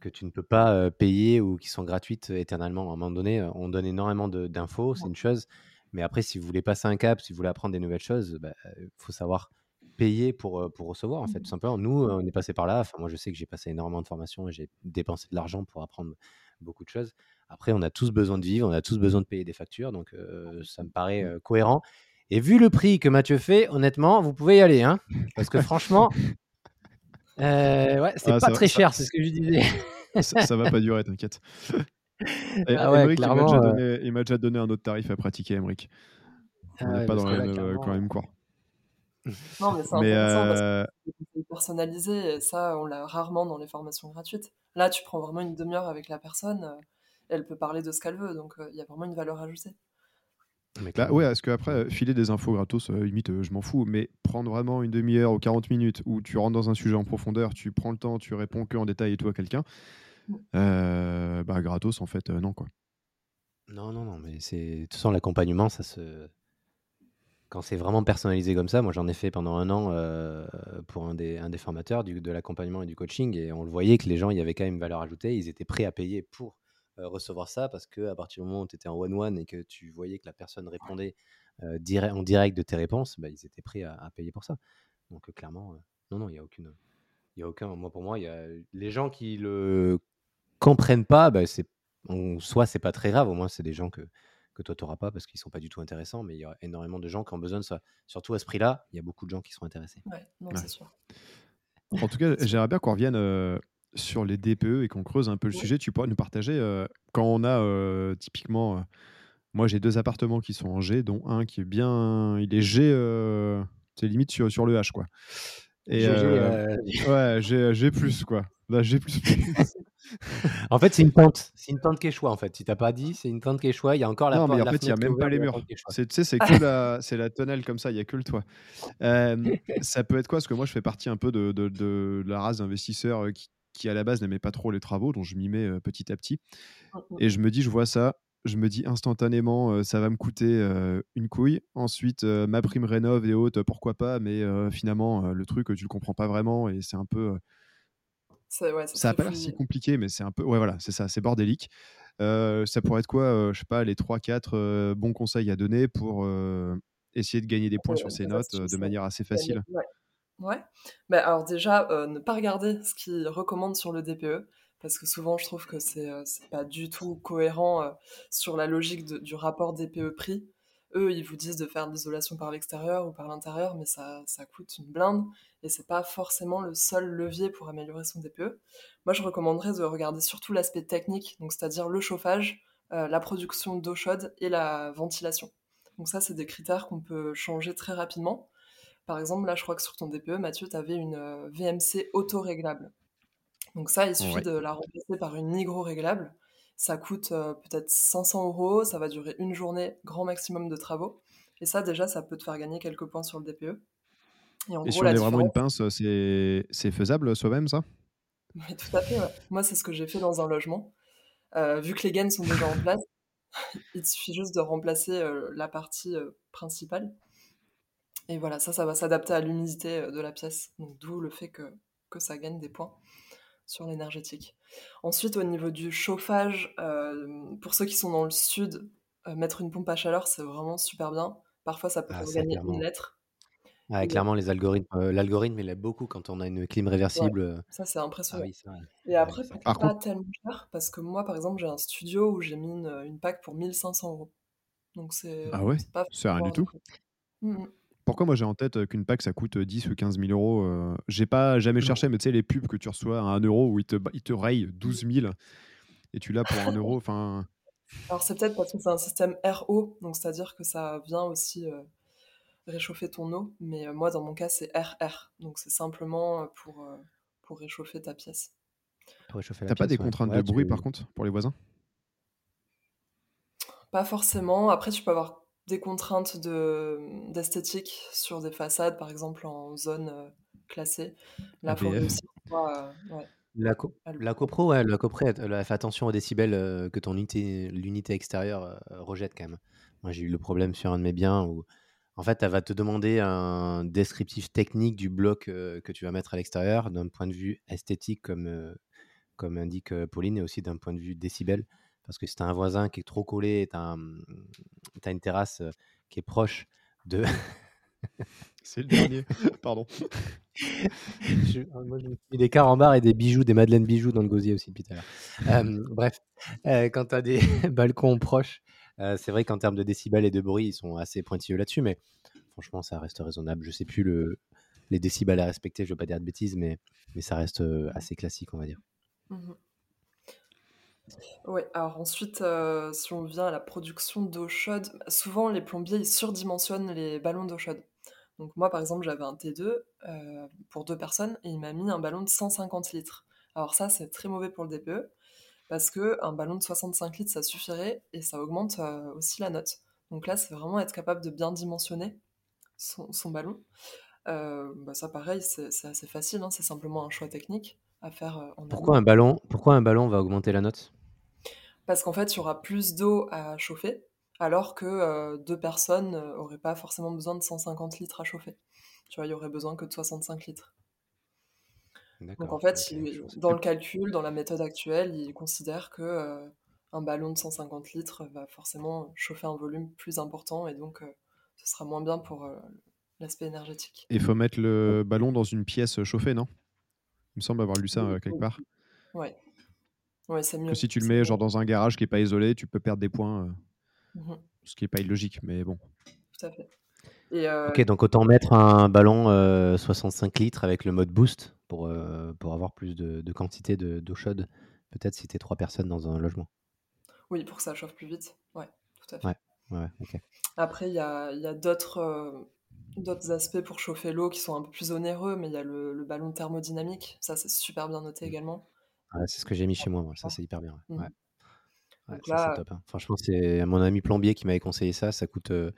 que tu ne peux pas payer ou qui sont gratuites éternellement. À un moment donné, on donne énormément d'infos, c'est une chose. Mais après, si vous voulez passer un cap, si vous voulez apprendre des nouvelles choses, il bah, faut savoir payer pour, pour recevoir, en fait, tout mmh. simplement. Nous, on est passé par là. Enfin, moi, je sais que j'ai passé énormément de formations et j'ai dépensé de l'argent pour apprendre beaucoup de choses. Après, on a tous besoin de vivre, on a tous besoin de payer des factures, donc ça me paraît cohérent. Et vu le prix que Mathieu fait, honnêtement, vous pouvez y aller, hein, parce que franchement, [laughs] ouais, c'est ah, pas très cher, c'est ce que je disais. [laughs] ça, ça va pas durer, t'inquiète. [laughs] [laughs] ah ouais, il m'a déjà, donné un autre tarif à pratiquer, Emric. On n'est ah pas dans le même, quand même quoi. Non, mais c'est intéressant parce que c'est personnalisé et ça, on l'a rarement dans les formations gratuites. Là, tu prends vraiment une demi-heure avec la personne, elle peut parler de ce qu'elle veut, donc il y a vraiment une valeur ajoutée. Bah, ouais, parce qu'après, filer des infos gratos, limite, je m'en fous, mais prendre vraiment une demi-heure ou 40 minutes où tu rentres dans un sujet en profondeur, tu prends le temps, tu réponds que en détail et tout à quelqu'un. Bah gratos, en fait, non, quoi. Non, non, non, mais c'est. De toute façon, l'accompagnement, ça se quand c'est vraiment personnalisé comme ça, moi j'en ai fait pendant un an euh, pour un des, un des formateurs du, de l'accompagnement et du coaching, et on le voyait que les gens, il y avait quand même une valeur ajoutée, ils étaient prêts à payer pour euh, recevoir ça, parce qu'à partir du moment où tu étais en one-one et que tu voyais que la personne répondait euh, en direct de tes réponses, bah, ils étaient prêts à, payer pour ça. Donc clairement, non, non, il n'y a aucune... Il y a aucun, moi pour moi, il y a les gens qui le comprennent pas, bah, c'est, en soi c'est pas très grave. Au moins c'est des gens que, que toi, tu n'auras pas parce qu'ils ne sont pas du tout intéressants. Mais il y a énormément de gens qui ont besoin de ça. Surtout à ce prix-là, il y a beaucoup de gens qui sont intéressés. Ouais, non, c'est sûr. En tout cas, [laughs] j'aimerais bien qu'on revienne euh, sur les DPE et qu'on creuse un peu le sujet. Tu pourrais nous partager euh, quand on a euh, typiquement. moi, j'ai deux appartements qui sont en G, dont un qui est bien. Il est G, c'est limite sur, sur le H, quoi. Et ouais, G, plus, quoi. Là, G plus. [laughs] [laughs] en fait, c'est une tente. C'est une tente quechua, en fait. Si t'as pas dit, c'est une tente quechua. Il y a encore la Non, mais en fait, il n'y a même pas les murs. Tu sais, c'est que la, c'est la tonnelle comme ça. Il n'y a que le toit. [laughs] ça peut être quoi? Parce que moi, je fais partie un peu de, de, de la race d'investisseurs qui, qui, à la base, n'aimait pas trop les travaux, dont je m'y mets petit à petit. Mmh, mmh. Et je me dis, je vois ça. Je me dis instantanément, ça va me coûter une couille. Ensuite, ma prime rénov et autres, pourquoi pas. Mais finalement, le truc, tu le comprends pas vraiment. Et c'est un peu ça n'a pas l'air si compliqué, mais c'est un peu. Ouais, voilà, c'est ça, c'est bordélique. ça pourrait être quoi, je sais pas, les 3-4 bons conseils à donner pour essayer de gagner des points sur ces notes de manière assez facile? Ouais. ouais. Bah, alors, déjà, ne pas regarder ce qu'ils recommandent sur le DPE, parce que souvent, je trouve que c'est n'est pas du tout cohérent sur la logique du rapport DPE-prix eux, ils vous disent de faire de l'isolation par l'extérieur ou par l'intérieur, mais ça, ça coûte une blinde et c'est pas forcément le seul levier pour améliorer son DPE. Moi, je recommanderais de regarder surtout l'aspect technique, donc c'est-à-dire le chauffage, euh, la production d'eau chaude et la ventilation. Donc ça, c'est des critères qu'on peut changer très rapidement. Par exemple, là, je crois que sur ton DPE, Mathieu, tu avais une euh, VMC auto-réglable. Donc ça, il suffit de la remplacer par une nigro réglable. Ça coûte euh, peut-être 500 euros, ça va durer une journée, grand maximum de travaux. Et ça, déjà, ça peut te faire gagner quelques points sur le DPE. Et, en si on est vraiment une pince, c'est faisable soi-même, ça? Tout à fait. Moi, c'est ce que j'ai fait dans un logement. Euh, vu que les gaines sont déjà en place, [laughs] il suffit juste de remplacer euh, la partie principale. Et voilà, ça, ça va s'adapter à l'humidité de la pièce. Donc, d'où le fait que, que ça gagne des points sur l'énergétique. Ensuite, au niveau du chauffage, euh, pour ceux qui sont dans le sud, euh, mettre une pompe à chaleur, c'est vraiment super bien. Parfois, ça peut ah, gagner une lettre. clairement, les algorithmes, euh, l'algorithme, il aide beaucoup quand on a une clim réversible. ça, c'est impressionnant. Ah Et après, c'est pas tellement cher parce que moi, par exemple, j'ai un studio où j'ai mis une, une pack pour 1500 euros. Donc, c'est ah ouais, c'est rien du tout? Mmh, mmh. Pourquoi moi j'ai en tête qu'une pack ça coûte 10 ou 15 000 euros J'ai pas jamais cherché, mais tu sais, les pubs que tu reçois à 1 euro où ils te, ils te rayent 12 000 et tu l'as pour 1 euro. Enfin. Alors c'est peut-être parce que c'est un système RO, donc c'est-à-dire que ça vient aussi réchauffer ton eau, mais moi dans mon cas c'est RR, donc c'est simplement pour, pour réchauffer ta pièce. T'as pas des contraintes de bruit par contre pour les voisins? Pas forcément. Après tu peux avoir des contraintes de, d'esthétique sur des façades, par exemple en zone euh, classée. Là, faut réussir euh, La, la copro, ouais, la copro, elle, fait attention aux décibels euh, que ton unité, l'unité extérieure rejette quand même. Moi, j'ai eu le problème sur un de mes biens où, en fait, elle va te demander un descriptif technique du bloc que tu vas mettre à l'extérieur, d'un point de vue esthétique, comme, comme indique Pauline, et aussi d'un point de vue décibel parce que si tu as un voisin qui est trop collé, tu as, as, une terrasse qui est proche de. [laughs] C'est le dernier, [laughs] pardon. [laughs] je, ah, moi, je me suis des carambars et des bijoux, des madeleines bijoux dans le gosier aussi depuis tout à l'heure. bref, quand tu as des balcons proches, c'est vrai qu'en termes de décibels et de bruit, ils sont assez pointilleux là-dessus, mais franchement, ça reste raisonnable. Je sais plus le, les décibels à respecter, je ne veux pas dire de bêtises, mais, mais ça reste assez classique, on va dire. Mmh Ouais, alors ensuite, heu, si on vient à la production d'eau chaude, bah, souvent les plombiers, ils surdimensionnent les ballons d'eau chaude. Donc moi, par exemple, j'avais un T2, heu, pour 2 personnes et il m'a mis un ballon de 150 litres. Alors ça, c'est très mauvais pour le DPE parce qu'un ballon de 65 litres, ça suffirait et ça augmente, heu, aussi la note. Donc là, c'est vraiment être capable de bien dimensionner son ballon. Bah, ça pareil, c'est c'est assez facile, hein, c'est simplement un choix technique à faire, heu, en Pourquoi un ballon pourquoi un ballon va augmenter la note? Parce qu'en fait, il y aura plus d'eau à chauffer, alors que, heu, 2 personnes, heu, auraient pas forcément besoin de 150 litres à chauffer. Tu vois, il y aurait besoin que de 65 litres. Donc en fait, il dans le calcul, dans la méthode actuelle, ils considèrent que, un ballon de 150 litres va forcément chauffer un volume plus important et donc, ce sera moins bien pour, l'aspect énergétique. Et il faut mettre le ballon dans une pièce chauffée, non? Il me semble avoir lu ça euh, quelque part. ouais. Ouais, c'est Que mieux, si tu le mets genre dans un garage qui est pas isolé, tu peux perdre des points, euh, Mmh ce qui est pas illogique, mais bon. tout à fait et OK, donc autant mettre un ballon, heu, 65 litres avec le mode boost pour, pour avoir plus de de quantité de d'eau chaude, peut-être si tu es 3 personnes dans un logement. oui, pour que ça chauffe plus vite. Ouais, tout à fait. Ouais. Après, il y a, il y a d'autres euh, d'autres aspects pour chauffer l'eau qui sont un peu plus onéreux, mais il y a le, le ballon thermodynamique. Ça, c'est super bien noté Mmh. également. Ouais, c'est ce que j'ai mis chez moi, moi, ça c'est hyper bien, ouais. Ouais, ouais, Donc ça c'est là, top, hein. Franchement, c'est mon ami plombier qui m'avait conseillé ça, ça coûte, heu,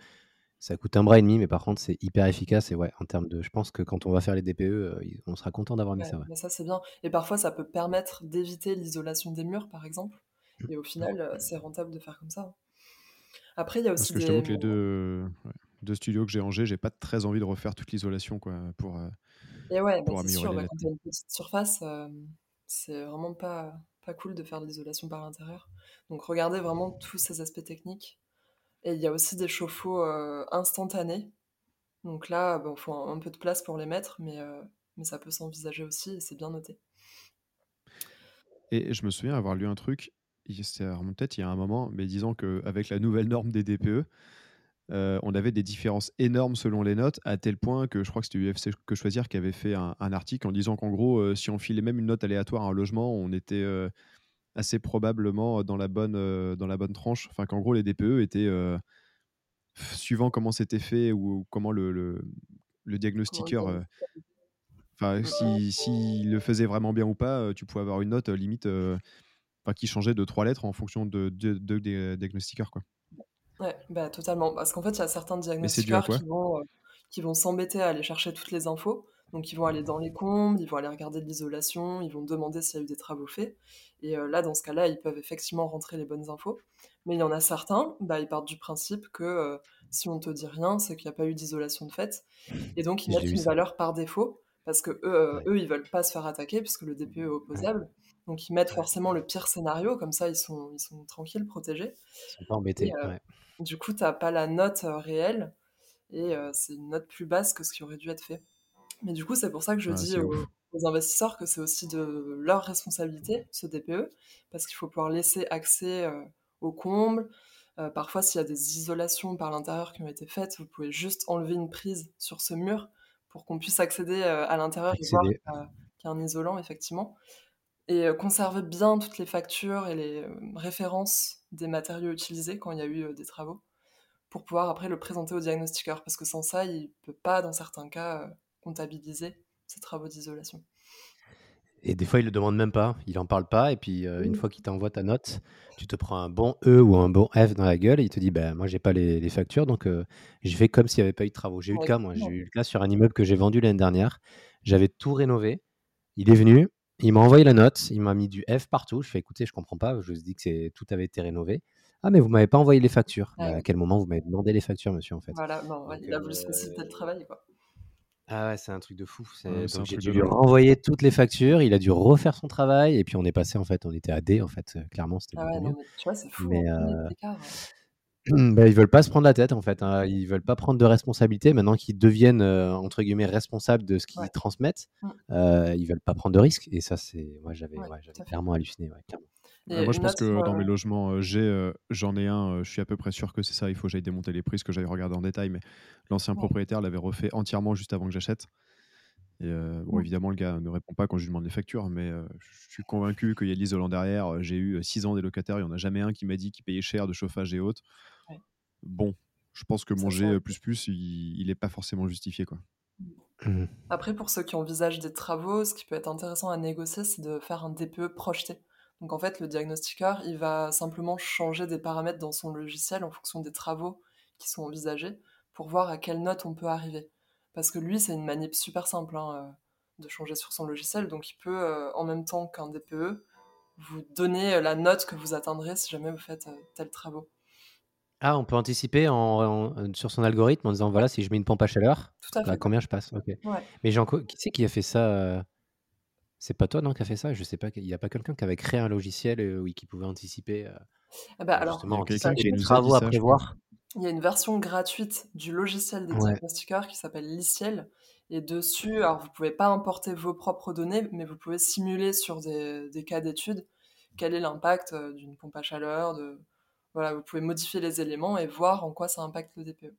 ça coûte un bras et demi, mais par contre c'est hyper efficace et ouais, en termes de je pense que quand on va faire les DPE, heu, i on sera content d'avoir mis ouais, ça, ouais. mais ça, c'est bien. Et parfois, ça peut permettre d'éviter l'isolation des murs, par exemple. Et au final, euh, c'est rentable de faire comme ça. Après, il y a Parce aussi que je t'avoue des... que les deux, ouais, deux studios que j'ai G, j'ai pas très envie de refaire toute l'isolation quoi, pour, euh, Et ouais, bah, pour c'est améliorer sûr, les bah, LED. quand tu as une petite surface, euh, c'est vraiment pas, pas cool de faire de l'isolation par l'intérieur. Donc, regardez vraiment tous ces aspects techniques. Et il y a aussi des chauffe-eau euh, instantanés. Donc là, il faut un, un peu de place pour les mettre, mais, euh, mais ça peut s'envisager aussi et c'est bien noté. Et je me souviens avoir lu un truc, c'était peut-être il y a un moment, mais disant qu'avec la nouvelle norme des DPE, euh, on avait des différences énormes selon les notes, à tel point que je crois que c'était UFC Que Choisir qui avait fait un, un article en disant qu'en gros, euh, si on filait même une note aléatoire à un logement, on était euh, assez probablement dans la bonne, dans la bonne tranche. Enfin, qu'en gros, les DPE étaient, suivant comment c'était fait ou comment le, le, diagnostiqueur, enfin, si, s'il le faisait vraiment bien ou pas, tu pouvais avoir une note limite qui changeait de trois lettres en fonction de deux de, diagnostiqueurs. Quoi. Ouais, bah, totalement. Parce qu'en fait, il y a certains diagnostiqueurs quoi? qui vont, euh, qui vont s'embêter à aller chercher toutes les infos. Donc, ils vont aller dans les combles, ils vont aller regarder de l'isolation, ils vont demander s'il y a eu des travaux faits. Et euh, là, dans ce cas-là, ils peuvent effectivement rentrer les bonnes infos. Mais il y en a certains, bah, ils partent du principe que euh, si on te dit rien, c'est qu'il n'y a pas eu d'isolation de fait. Et donc, ils mettent une ça. valeur par défaut, parce que eux, Ouais, eux ils veulent pas se faire attaquer, puisque le DPE est ouais, opposable. Donc, ils mettent forcément le pire scénario, comme ça, ils sont, ils sont tranquilles, protégés. Ils sont pas embêtés, euh, ouais. Du coup, t'as pas la note euh, réelle, et euh, c'est une note plus basse que ce qui aurait dû être fait. Mais du coup, c'est pour ça que je Ah, dis aux, investisseurs que c'est aussi de leur responsabilité, ce DPE, parce qu'il faut pouvoir laisser accès euh, aux combles. Euh, parfois, s'il y a des isolations par l'intérieur qui ont été faites, vous pouvez juste enlever une prise sur ce mur pour qu'on puisse accéder euh, à l'intérieur et voir Accéder. qu'il y, a qu'il y a un isolant, effectivement. Et euh, conserver bien toutes les factures et les euh, références des matériaux utilisés quand il y a eu euh, des travaux pour pouvoir après le présenter au diagnostiqueur, parce que sans ça, il peut pas, dans certains cas, comptabiliser ces travaux d'isolation. Et des fois, il le demande même pas, il en parle pas et puis, une fois qu'il t'envoie ta note, tu te prends un bon E ou un bon F dans la gueule et il te dit: «Ben, moi j'ai pas les les factures donc je fais comme s'il y avait pas eu de travaux». J'ai eu le cas moi, j'ai eu le cas sur un immeuble que j'ai vendu l'année dernière. J'avais tout rénové. Il est venu, il m'a envoyé la note, il m'a mis du F partout. Je fais: «Écoutez, je comprends pas, je vous ai dit que c'est tout avait été rénové». «Ah mais vous m'avez pas envoyé les factures». Ah «Bah, à quel moment vous m'avez demandé les factures monsieur, en fait?» voilà, non, donc il a voulu se faciliter le heu travail, quoi. ah ouais, c'est un truc de fou. Ouais, j'ai dû lui renvoyer toutes les factures, il a dû refaire son travail et puis on est passé en fait, on était à D en fait, clairement c'était Ah beaucoup ouais, non, mieux. mais tu vois, c'est fou, hein, Mais, 10 000 heu, d'écart. euh. Bah, ils veulent pas se prendre la tête en fait, hein. Ils veulent pas prendre de responsabilité maintenant qu'ils deviennent, heu, entre guillemets «responsables» de ce qu'ils Ouais, transmettent, mm, heu, ils veulent pas prendre de risques et ça c'est moi j'avais ouais, ouais, j'avais clairement halluciné, ouais, clairement. Euh, moi, je pense que dans mes euh, logements euh, G, euh, j'en ai un, euh, je suis à peu près sûr que c'est ça. Il faut que j'aille démonter les prises, que j'aille regarder en détail. Mais l'ancien ouais, propriétaire l'avait refait entièrement juste avant que j'achète. Et bon, évidemment, le gars ne répond pas quand je lui demande les factures, mais je suis convaincu qu'il y a de l'isolant derrière. J'ai eu six ans des locataires, il n'y en a jamais un qui m'a dit qu'il payait cher de chauffage et autres. Bon, je pense que mon G plus plus, il n'est pas forcément justifié. Quoi. Mmh. Après, pour ceux qui envisagent des travaux, ce qui peut être intéressant à négocier, c'est de faire un DPE projeté. Donc en fait, le diagnostiqueur, il va simplement changer des paramètres dans son logiciel en fonction des travaux qui sont envisagés pour voir à quelle note on peut arriver. Parce que lui, c'est une manip super simple hein, euh, de changer sur son logiciel. Donc il peut, euh, en même temps qu'un DPE, vous donner la note que vous atteindrez si jamais vous faites euh, tel travaux. Ah, on peut anticiper en, sur son algorithme en disant voilà, si je mets une pompe à chaleur, à bah, combien je passe? Mais Jean, qui c'est qui a fait ça C'est pas toi, non, qui a fait ça? Je sais pas. Il n'y a pas quelqu'un qui avait créé un logiciel oui, qui pouvait anticiper ah bah, alors, justement anticiper les travaux à prévoir. Il y a une version gratuite du logiciel des diagnostiqueurs qui s'appelle Liciel. Et dessus, alors vous pouvez pas importer vos propres données, mais vous pouvez simuler sur des, des cas d'études quel est l'impact d'une pompe à chaleur, de, voilà, vous pouvez modifier les éléments et voir en quoi ça impacte le DPE.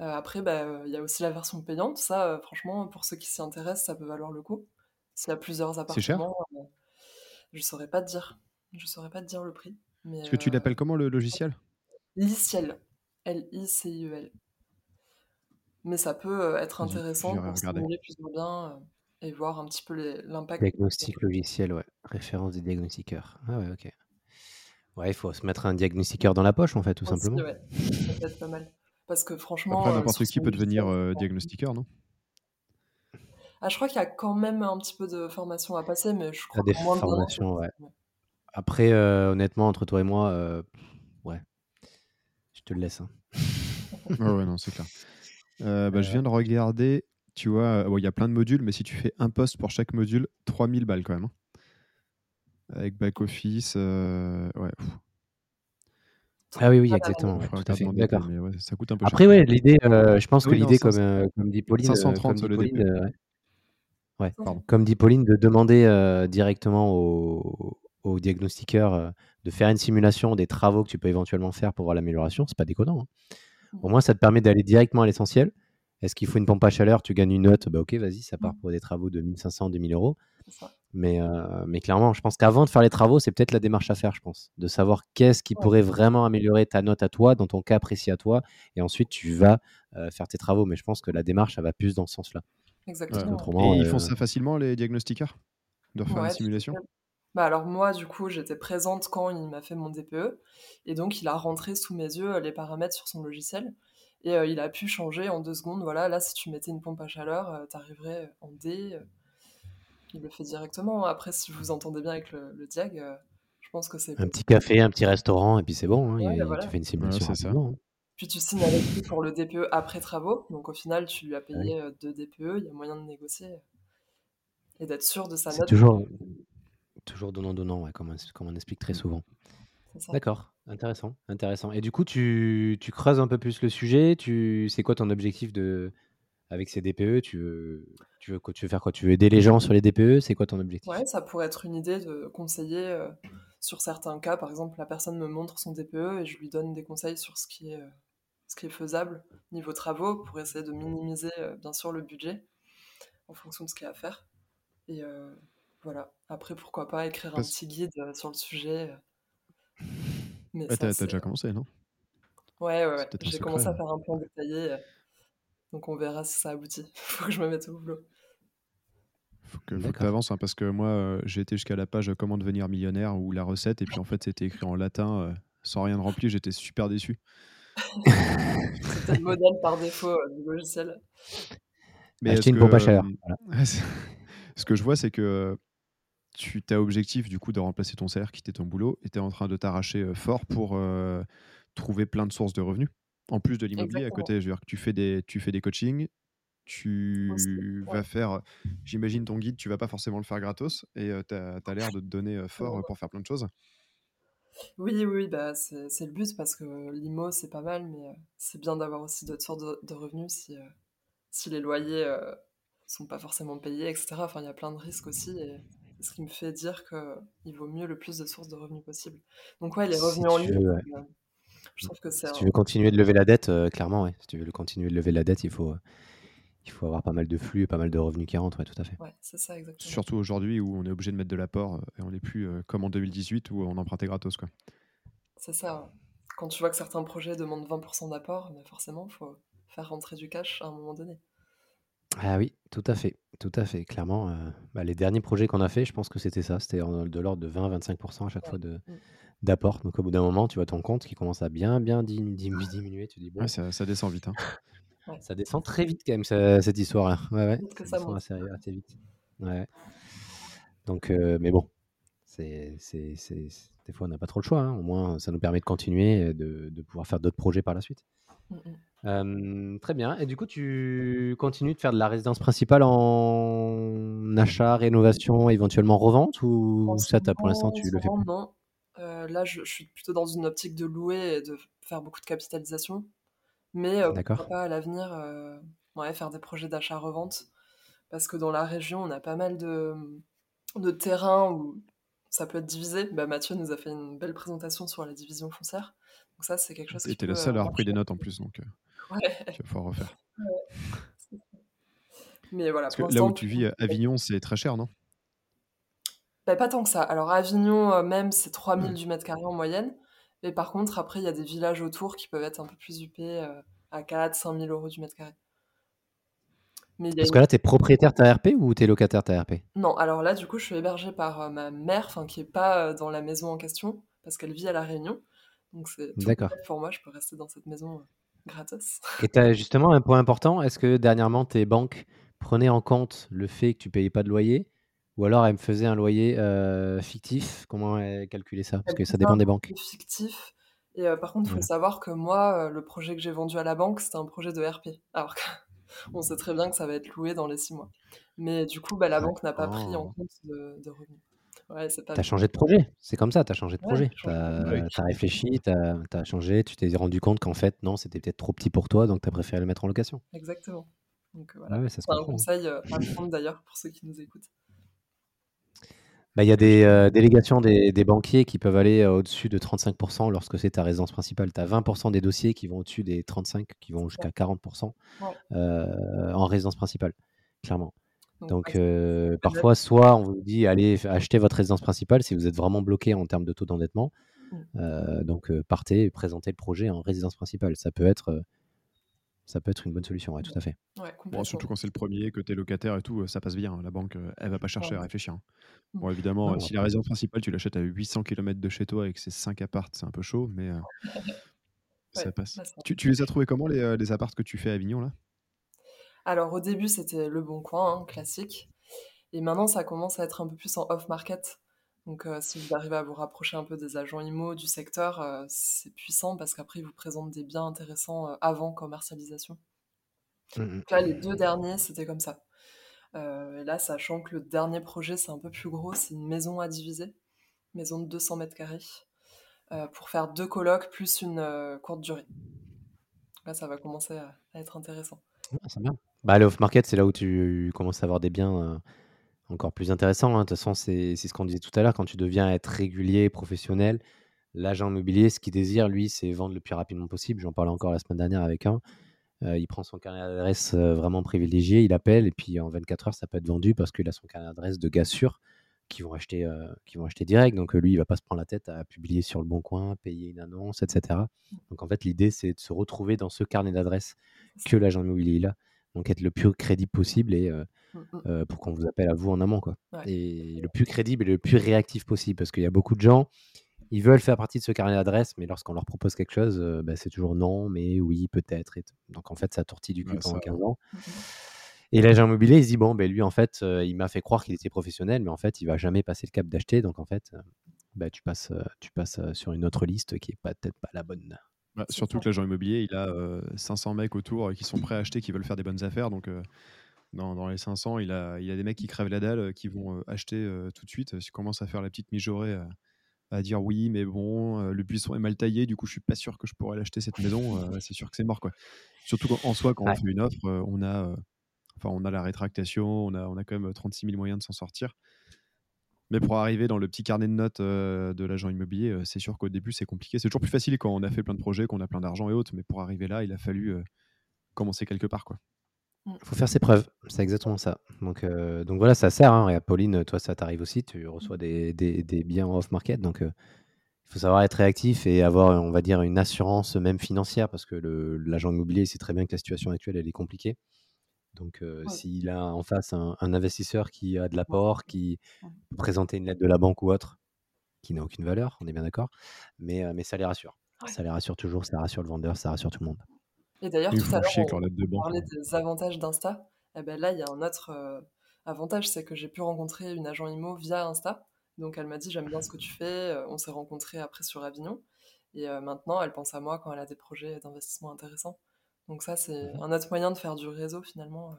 Euh, après, bah, il y a aussi la version payante. Ça, euh, franchement, pour ceux qui s'y intéressent, ça peut valoir le coup. S'il y a plusieurs appartements, euh, je saurais pas te dire. Je saurais pas te dire le prix. Est-ce que tu l'appelles comment le logiciel? Liciel. L-I-C-I-E-L. Mais ça peut être intéressant pour simuler plus ou bien et voir un petit peu l'impact. Diagnostic logiciel, ouais. Référence des diagnostiqueurs. Ah ouais, ok. Ouais, il faut se mettre un diagnostiqueur dans la poche, en fait, tout simplement. Ouais, ça peut être pas mal. Parce que franchement. Après, n'importe qui peut devenir euh, diagnostiqueur, non? Ah, Je crois qu'il y a quand même un petit peu de formation à passer, mais je crois que des moins formations, ouais. Après, euh, honnêtement, entre toi et moi, euh, ouais, je te le laisse. Hein. ouais, non, c'est clair. Bah, je viens de regarder, tu vois, il y a plein de modules, mais si tu fais un poste pour chaque module, 3000 balles quand même. Hein avec back office. Euh, ouais. Ah oui, oui, exactement. D'accord. ça coûte un peu Après, ouais, l'idée, euh, je pense que l'idée, comme, euh, comme dit Pauline, 530 comme, dit Pauline, ouais. comme dit Pauline, de demander directement au, au diagnostiqueur de faire une simulation des travaux que tu peux éventuellement faire pour voir l'amélioration, c'est pas déconnant. Hein. Au moins, ça te permet d'aller directement à l'essentiel. Est-ce qu'il faut une pompe à chaleur Tu gagnes une note Bah ok, vas-y, ça part mmh. pour des travaux de 1500, 2000 euros. Mais, euh, mais clairement, je pense qu'avant de faire les travaux, c'est peut-être la démarche à faire, je pense. De savoir qu'est-ce qui pourrait vraiment améliorer ta note à toi, dans ton cas précis à toi. Et ensuite, tu vas euh, faire tes travaux. Mais je pense que la démarche, elle va plus dans ce sens-là. Exactement. et ils font euh, ça facilement, les diagnostiqueurs De faire une simulation? bah alors moi, du coup, j'étais présente quand il m'a fait mon DPE. Et donc, il a rentré sous mes yeux les paramètres sur son logiciel. Et il a pu changer en deux secondes. Voilà, là, si tu mettais une pompe à chaleur, tu arriverais en D il le fait directement. Après, si vous entendez bien avec le, diag, euh, je pense que c'est. Un petit café, un petit restaurant, et puis c'est bon. Hein, bah tu fais une simulation. ça. Hein. Puis tu signes avec lui pour le DPE après travaux. Donc au final, tu lui as payé euh, deux DPE. Il y a moyen de négocier et d'être sûr de sa note. Toujours, toujours donnant-donnant, ouais, comme, on, on explique très souvent. D'accord, intéressant, intéressant. Et du coup, tu, tu, creuses un peu plus le sujet. Tu, c'est quoi ton objectif de, avec ces DPE Tu veux, tu veux, tu veux faire quoi? Tu veux aider les gens sur les DPE C'est quoi ton objectif? Ouais, ça pourrait être une idée de conseiller euh, sur certains cas. Par exemple, la personne me montre son DPE et je lui donne des conseils sur ce qui est, euh, ce qui est faisable niveau travaux pour essayer de minimiser euh, bien sûr le budget en fonction de ce qu'il y a à faire. Et voilà. Après, pourquoi pas écrire un petit guide sur le sujet. Mais t'as, déjà commencé, non? Ouais, ouais, ouais. J'ai commencé à faire un plan détaillé. Donc on verra si ça aboutit. [laughs] Faut que je me mette au boulot. Faut que, faut que tu avances, hein, parce que moi, euh, j'ai été jusqu'à la page Comment devenir millionnaire ou la recette, et puis en fait, c'était écrit en latin, euh, sans rien de rempli, j'étais super déçu. [laughs] [laughs] c'était le modèle par défaut euh, du logiciel. Mais Acheter une pompe à chaleur. ce que je vois, c'est que tu as objectif du coup de remplacer ton salaire, quitter ton boulot, et tu es en train de t'arracher fort pour trouver plein de sources de revenus. En plus de l'immobilier à côté, je veux dire que tu fais des, tu fais des coachings, tu vas faire, j'imagine ton guide, tu vas pas forcément le faire gratos et tu as, l'air de te donner fort pour faire plein de choses. Oui, oui, bah, c'est le but parce que l'IMO c'est pas mal, mais c'est bien d'avoir aussi d'autres sortes de, revenus si, si les loyers sont pas forcément payés, etc. Enfin, il y a plein de risques aussi et ce qui me fait dire qu'il vaut mieux le plus de sources de revenus possible. Donc, ouais, les revenus en ligne, si tu veux continuer de lever la dette, euh, clairement, ouais. Si tu veux continuer de lever la dette, il faut, il faut avoir pas mal de flux et pas mal de revenus qui rentrent, ouais, tout à fait. Ouais, c'est ça exactement. Surtout aujourd'hui où on est obligé de mettre de l'apport et on n'est plus comme en 2018 où on empruntait gratos. Quoi. C'est ça. Quand tu vois que certains projets demandent 20% d'apport, mais forcément, il faut faire rentrer du cash à un moment donné. Ah oui, tout à fait, tout à fait. Clairement, bah, les derniers projets qu'on a fait, je pense que c'était ça. C'était de l'ordre de 20-25% à chaque fois de, mmh. D'apport. Donc au bout d'un moment, tu vois ton compte qui commence à bien, bien diminuer. Tu dis, bon, ça, descend vite. Hein. Ça descend très vite quand même, cette histoire-là. Ouais, ouais. ça, descend assez, vite. Ouais. Donc, euh, mais bon, c'est, c'est, des fois, on n'a pas trop le choix. Hein. Au moins, ça nous permet de continuer et de, de pouvoir faire d'autres projets par la suite. Très bien. Et du coup, tu continues de faire de la résidence principale en achat, rénovation, éventuellement revente ou ça, pour l'instant, tu le fais Non. Euh, là, je, je, suis plutôt dans une optique de louer et de faire beaucoup de capitalisation. Mais euh, pourquoi pas à l'avenir euh, ouais, faire des projets d'achat-revente Parce que dans la région, on a pas mal de, de terrains où ça peut être divisé. Bah, Mathieu nous a fait une belle présentation sur la division foncière. Donc ça, c'est quelque chose le seul à avoir pris des notes en plus, donc ouais. tu vas pouvoir refaire. [laughs] Mais voilà, Parce que là où tu vis, Avignon, c'est très cher, non? Bah, Pas tant que ça. Alors Avignon, même, c'est 3000 du mètre carré en moyenne. Mais par contre, après, il y a des villages autour qui peuvent être un peu plus huppés euh, à 4 5 000 euros du mètre carré. Mais Parce que là, tu es propriétaire ta RP ou tu es locataire ta RP Non, alors là, du coup, je suis hébergée par euh, ma mère, qui n'est pas euh, dans la maison en question, parce qu'elle vit à La Réunion. Donc, c'est D'accord. pour moi, je peux rester dans cette maison gratos. [laughs] Et tu as justement un point important est-ce que dernièrement, tes banques prenaient en compte le fait que tu ne payais pas de loyer? Ou alors elle me faisait un loyer euh, fictif. Comment elle calculait ça? Parce que ça dépend des banques. Fictif. Et euh, par contre, il faut savoir que moi, le projet que j'ai vendu à la banque, c'était un projet de RP. Alors qu'on [laughs] sait très bien que ça va être loué dans les six mois. Mais du coup, bah, la banque n'a pas pris en compte de, revenus. Ouais, tu as changé de projet, c'est comme ça, tu as changé de projet. Tu as, réfléchi, tu as, changé, tu t'es rendu compte qu'en fait, non, c'était peut-être trop petit pour toi, donc tu as préféré le mettre en location. Exactement. Donc voilà. c'est un conseil à prendre d'ailleurs pour ceux qui nous écoutent. Bah, il y a des euh, délégations des, banquiers qui peuvent aller euh, au-dessus de 35% lorsque c'est ta résidence principale. Tu as 20% des dossiers qui vont au-dessus des 35, qui vont jusqu'à 40% euh, en résidence principale, clairement. Donc, parfois, soit on vous dit allez acheter votre résidence principale si vous êtes vraiment bloqué en termes de taux d'endettement. Mmh. donc, partez et présentez le projet en résidence principale. Ça peut être ça peut être une bonne solution, ouais, tout à fait. bon, surtout quand c'est le premier, que tu es locataire et tout, ça passe bien. La banque, elle va pas chercher à réfléchir. Hein. Mmh. Bon, évidemment, si la résidence principale, tu l'achètes à 800 km de chez toi et que c'est 5 appartes, c'est un peu chaud, mais [laughs] ça passe. Tu, tu, les as trouvés comment, les, les appartes que tu fais à Avignon, là? Alors, au début, c'était le bon coin, hein, classique. Et maintenant, ça commence à être un peu plus en off-market. Donc, euh, si vous arrivez à vous rapprocher un peu des agents IMO du secteur, euh, c'est puissant parce qu'après, ils vous présentent des biens intéressants euh, avant commercialisation. Mmh, mmh. Donc là, les deux derniers, c'était comme ça. et là, sachant que le dernier projet, c'est un peu plus gros, c'est une maison à diviser, maison de 200 mètres carrés, pour faire deux colocs plus une courte durée. Là, ça va commencer à, être intéressant. c'est bien. Bah, le off-market, c'est là où tu commences à avoir des biens encore plus intéressant, hein. De toute façon, c'est ce qu'on disait tout à l'heure, quand tu deviens être régulier, professionnel, l'agent immobilier, ce qu'il désire, lui, c'est vendre le plus rapidement possible. J'en parlais encore la semaine dernière avec un. Euh, il prend son carnet d'adresse euh, vraiment privilégié, il appelle et puis en 24 heures, ça peut être vendu parce qu'il a son carnet d'adresse de gars sûrs qui vont acheter, euh, qui vont acheter direct. Donc lui, il va pas se prendre la tête à publier sur le bon coin, payer une annonce, etc. Donc en fait, l'idée, c'est de se retrouver dans ce carnet d'adresse que l'agent immobilier a. Donc être le plus crédible possible et Mmh, mmh. Pour qu'on vous appelle à vous en amont. Quoi. Et le plus crédible et le plus réactif possible, parce qu'il y a beaucoup de gens, ils veulent faire partie de ce carnet d'adresse, mais lorsqu'on leur propose quelque chose, euh, bah, c'est toujours non, mais oui, peut-être. Donc en fait, ça tortille du cul pendant 15 ans. Mmh, et l'agent immobilier, il se dit, bon, ben lui, en fait, euh, il m'a fait croire qu'il était professionnel, mais en fait, il va jamais passer le cap d'acheter. Donc, en fait, bah, tu passes, tu passes sur une autre liste qui est peut-être pas la bonne. Bah, surtout que l'agent immobilier, il a 500 mecs autour qui sont prêts à acheter, qui veulent faire des bonnes affaires. Donc, dans, les 500, il a, il a des mecs qui crèvent la dalle, euh, qui vont euh, acheter euh, tout de suite. Si commence à faire la petite mijaurée, à dire oui, mais bon, le buisson est mal taillé, du coup, je suis pas sûr que je pourrais l'acheter cette maison. c'est sûr que c'est mort, quoi. Surtout en soi, quand on fait une offre, on a, enfin, on a la rétractation, on a, on a quand même 36 000 moyens de s'en sortir. Mais pour arriver dans le petit carnet de notes de l'agent immobilier, c'est sûr qu'au début, c'est compliqué. C'est toujours plus facile quand on a fait plein de projets, qu'on a plein d'argent et autres. Mais pour arriver là, il a fallu commencer quelque part, quoi. Il mmh. faut faire ses preuves, c'est exactement ça. Donc, euh, donc voilà, ça sert. Hein. Et Pauline, toi, ça t'arrive aussi, tu reçois des, des, des biens off-market. Donc, euh, il faut savoir être réactif et avoir, on va dire, une assurance même financière parce que l'agent immobilier sait très bien que la situation actuelle, elle est compliquée. Donc, euh, s'il a en face un, investisseur qui a de l'apport, qui peut présenter une lettre de la banque ou autre, qui n'a aucune valeur, on est bien d'accord, mais, mais ça les rassure. Ça les rassure toujours, ça rassure le vendeur, ça rassure tout le monde. Et d'ailleurs, tout à l'heure, on, parlait des avantages d'Insta. Et eh ben là, il y a un autre euh, avantage, c'est que j'ai pu rencontrer une agent IMO via Insta. Donc elle m'a dit j'aime bien ce que tu fais. On s'est rencontrés après sur Avignon. Et maintenant, elle pense à moi quand elle a des projets d'investissement intéressants. Donc ça, c'est mmh un autre moyen de faire du réseau finalement.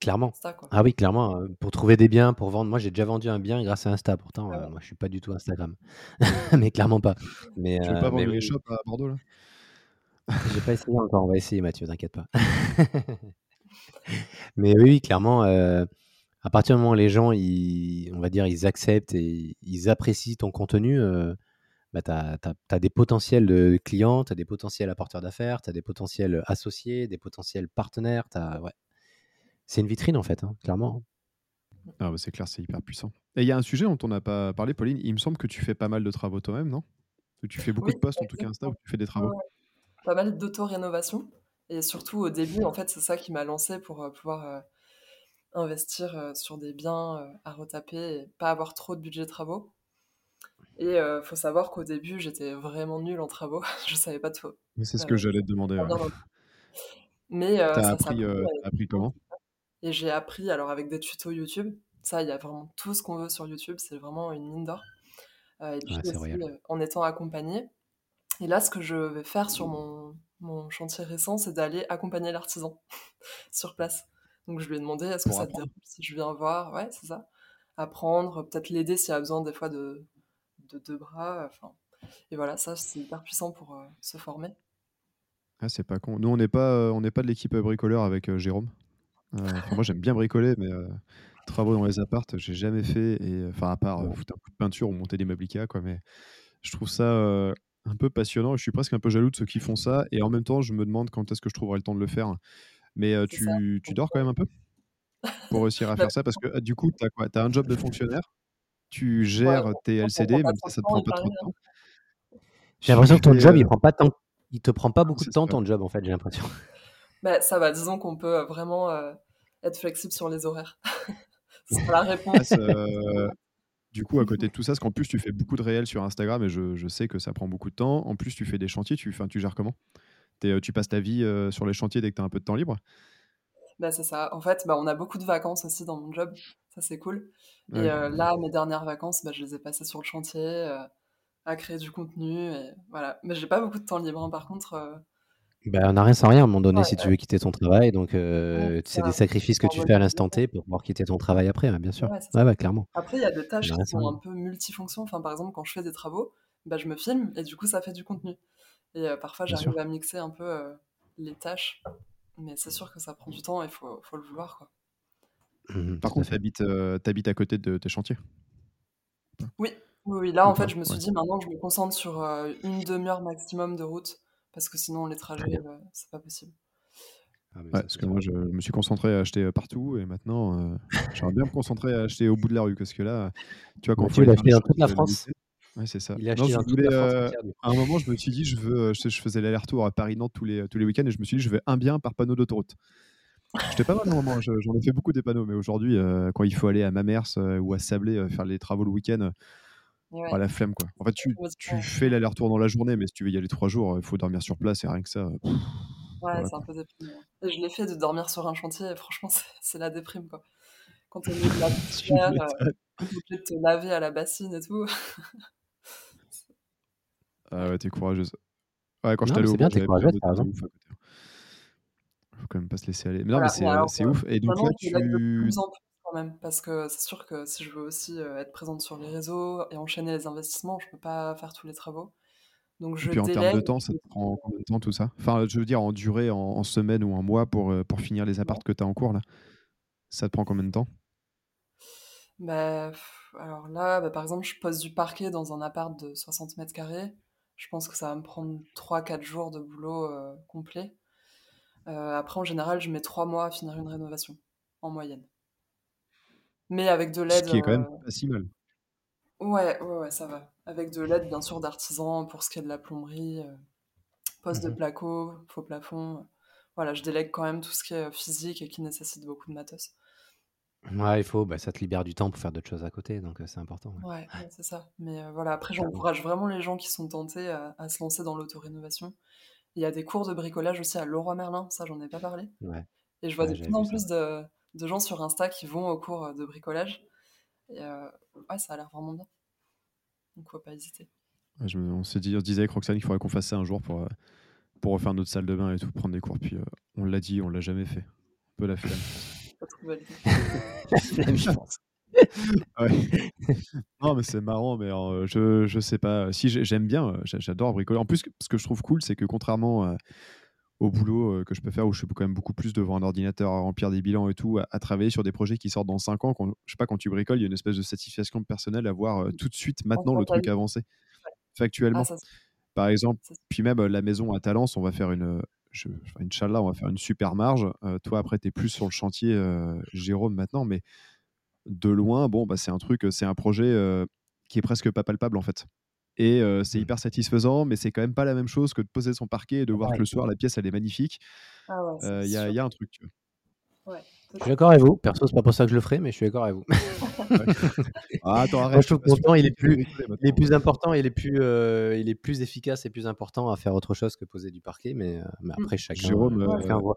Clairement. Ah oui, clairement. pour trouver des biens, pour vendre. Moi, j'ai déjà vendu un bien grâce à Insta. Pourtant, ah moi, je suis pas du tout Instagram. [laughs] mais clairement pas. Mais, tu veux pas vendre les shops à Bordeaux là? J'ai pas essayé encore, on va essayer Mathieu, t'inquiète pas. [laughs] Mais oui, clairement, euh, à partir du moment où les gens, ils, on va dire, ils acceptent et ils apprécient ton contenu, euh, bah, tu as, des potentiels de clients, tu as des potentiels apporteurs d'affaires, tu as des potentiels associés, des potentiels partenaires. Ouais. C'est une vitrine en fait, hein, clairement. Ah bah, c'est clair, c'est hyper puissant. Et il y a un sujet dont on n'a pas parlé, Pauline. Il me semble que tu fais pas mal de travaux toi-même, non? Tu fais beaucoup de posts, en tout cas Insta, où tu fais des travaux? Pas mal d'auto-rénovation. Et surtout au début, en fait, c'est ça qui m'a lancé pour pouvoir euh, investir euh, sur des biens à retaper et pas avoir trop de budget de travaux. Et il faut savoir qu'au début, j'étais vraiment nulle en travaux. [laughs] je savais pas tout. Mais c'est ce que j'allais te demander. Mais T'as appris, appris comment? Et j'ai appris alors avec des tutos YouTube. Ça, il y a vraiment tout ce qu'on veut sur YouTube. C'est vraiment une mine d'or. et puis en étant accompagné, et là, ce que je vais faire sur mon, mon chantier récent, c'est d'aller accompagner l'artisan [laughs] sur place. Donc je lui ai demandé, est-ce que ça te dérange si je viens voir? Ouais, c'est ça. Apprendre, peut-être l'aider s'il a besoin des fois de, de deux bras. Enfin, et voilà, ça, c'est hyper puissant pour euh, se former. Ah, c'est pas con. Nous, on n'est pas, euh, on n'est pas de l'équipe bricoleur avec euh, Jérôme. [laughs] moi, j'aime bien bricoler, mais travaux dans les appartes, j'ai jamais fait. Et enfin, à part foutre un coup de peinture ou monter des meubles Ikea, quoi. Mais je trouve ça un peu passionnant. Je suis presque un peu jaloux de ceux qui font ça. Et en même temps, je me demande quand est-ce que je trouverai le temps de le faire. Mais tu, tu, dors quand même un peu pour réussir à [laughs] faire ça? Parce que du coup, tu as, as un job de fonctionnaire, tu gères tes LCD, même si ça te prend pas trop de temps. J'ai l'impression que ton job, il prend pas tant... il te prend pas beaucoup de temps, ton job, en fait, j'ai l'impression. Bah, ça va, disons qu'on peut vraiment être flexible sur les horaires. [laughs] C'est la réponse. Du coup, à côté de tout ça, parce qu'en plus, tu fais beaucoup de réels sur Instagram et je, sais que ça prend beaucoup de temps. En plus, tu fais des chantiers, tu, tu gères comment? Euh, Tu passes ta vie euh, sur les chantiers dès que tu as un peu de temps libre? Bah, C'est ça. En fait, bah, on a beaucoup de vacances aussi dans mon job. Ça, c'est cool. Et euh, là, mes dernières vacances, bah, je les ai passées sur le chantier, à créer du contenu. Et voilà. Mais j'ai pas beaucoup de temps libre. Hein. Par contre, bah, on n'a rien sans rien à un moment donné si tu veux quitter ton travail. Donc, c'est des sacrifices que tu fais à l'instant T pour pouvoir quitter ton travail après, bien sûr. Ouais, clairement. Après, il y a des tâches qui sont un peu multifonctions. Enfin, par exemple, quand je fais des travaux, bah, je me filme et du coup, ça fait du contenu. Et parfois, j'arrive à mixer un peu les tâches. Mais c'est sûr que ça prend du temps et il faut, faut, le vouloir. Quoi. Mmh par contre, tu habites, à côté de tes chantiers Oui, oui, là, en fait, je me suis dit, maintenant, je me concentre sur une demi-heure maximum de route parce que sinon les trajets, euh, c'est pas possible. Ah, parce que moi, je me suis concentré à acheter euh, partout et maintenant, euh, j'aimerais bien me concentrer à acheter au bout de la rue parce que là, tu vois, quand tu l'as acheté dans toute la France? Ouais, c'est ça. Il a dans la France à un moment, je me suis dit, je veux, je, faisais l'aller-retour à Paris-Nantes tous les, tous les week-ends et je me suis dit, je veux un bien par panneau d'autoroute. J'étais pas mal au moment, j'en ai fait beaucoup des panneaux, mais aujourd'hui, quand il faut aller à Mamers ou à Sablé faire les travaux le week-end, ah, la flemme, quoi. En fait, tu, tu fais l'aller-retour dans la journée, mais si tu veux y aller trois jours, il faut dormir sur place et rien que ça. ouais, c'est un peu déprimant. Je l'ai fait de dormir sur un chantier, et franchement, c'est la déprime, quoi. Quand t'es de la [laughs] poussière, euh, de te laver à la bassine et tout. Ah ouais, t'es courageuse. Ouais, quand je t'allais au bien, t'es courageuse, par exemple. Hein. Faut quand même pas se laisser aller. Mais non, mais c'est euh, ouf. Et donc là, tu même, parce que c'est sûr que si je veux aussi euh, être présente sur les réseaux et enchaîner les investissements, je peux pas faire tous les travaux. Donc je et puis en termes de temps, ça te prend combien de temps tout ça? Enfin, je veux dire en durée, en, semaine ou en mois pour, euh, pour finir les appartes que tu as en cours là? Ça te prend combien de temps? Bah, alors là, bah, par exemple, je pose du parquet dans un appart de 60 mètres carrés. Je pense que ça va me prendre 3-4 jours de boulot euh, complet. après, en général, je mets trois mois à finir une rénovation, en moyenne. Mais avec de l'aide. Ce qui est quand même pas si mal. Ouais, ouais, ouais, ça va. Avec de l'aide, bien sûr, d'artisans pour ce qui est de la plomberie, poste de mmh placo, faux plafond. Voilà, je délègue quand même tout ce qui est physique et qui nécessite beaucoup de matos. Ouais, il faut, bah, ça te libère du temps pour faire d'autres choses à côté, donc c'est important. Ouais, c'est ça. Mais voilà, après, j'encourage vraiment les gens qui sont tentés à, se lancer dans l'autorénovation. Il y a des cours de bricolage aussi à Leroy Merlin, ça, j'en ai pas parlé. Ouais. Et je vois de plus en plus de, de, gens sur Insta qui vont au cours de bricolage. Et ouais, ça a l'air vraiment bien. Donc, faut pas hésiter. on, s'est dit, on se disait avec Roxane qu'il faudrait qu'on fasse ça un jour pour, pour refaire notre salle de bain et tout, prendre des cours. Puis on l'a dit, on l'a jamais fait. Un peu la flemme. [laughs] [laughs] Non, mais c'est marrant, mais je, je sais pas. Si j'aime bien, j'adore bricoler. En plus, ce que je trouve cool, c'est que contrairement au boulot que je peux faire, où je suis quand même beaucoup plus devant un ordinateur à remplir des bilans et tout, à, travailler sur des projets qui sortent dans 5 ans, quand, je sais pas, quand tu bricoles, il y a une espèce de satisfaction personnelle à voir tout de suite, maintenant, le truc avancer. Factuellement. Ah, Par exemple, puis même la maison à Talence, on va faire une, je, Inch'Allah, on va faire une super marge. Euh, toi, après, tu es plus sur le chantier, euh, Jérôme, maintenant, mais de loin, bon, bah, c'est un truc, c'est un projet euh, qui est presque pas palpable, en fait. Et c'est mmh. hyper satisfaisant, mais c'est quand même pas la même chose que de poser son parquet et de voir que le soir, la pièce, elle est magnifique. Il ah y, a un truc, tu vois. Je suis d'accord avec vous. Perso, c'est pas pour ça que je le ferai, mais je suis d'accord avec vous. [laughs] [laughs] ah, attends, arrête. je trouve il est plus, il est plus important, il est plus, euh, il est plus efficace et plus important à faire autre chose que poser du parquet. Mais, euh, mais après, chacun. Jérôme, euh,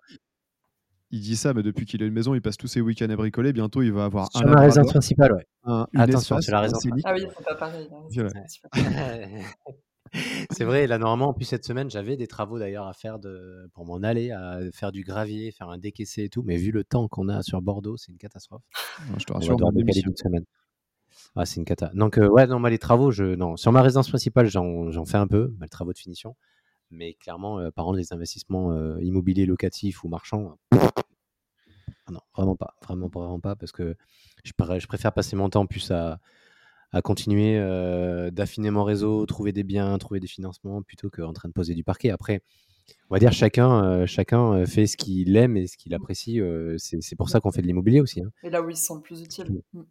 il dit ça, mais depuis qu'il a une maison, il passe tous ses week-ends à bricoler. Bientôt, il va avoir sur un. la résidence principale, ouais. Attention, c'est la résidence Ah oui, c'est pas pareil. [laughs] Hein, C'est vrai, là, normalement, en plus, cette semaine, j'avais des travaux d'ailleurs à faire de, pour m'en aller, à faire du gravier, faire un décaissé et tout. Mais vu le temps qu'on a sur Bordeaux, c'est une catastrophe. je te rassure, on une semaine. Ah, c'est une cata. Donc, euh, ouais, non, les travaux, je, non. Sur ma résidence principale, j'en fais un peu, les travaux de finition. Mais clairement, euh, par contre, les investissements euh, immobiliers locatifs ou marchands, non, vraiment pas. Vraiment, vraiment pas, parce que je, je préfère passer mon temps plus à à continuer d'affiner mon réseau, trouver des biens, trouver des financements, plutôt qu'en train de poser du parquet. Après, on va dire chacun, chacun fait ce qu'il aime et ce qu'il apprécie. c'est pour ça qu'on fait de l'immobilier aussi. Hein. Et là où il se sent le plus utile. Mmh.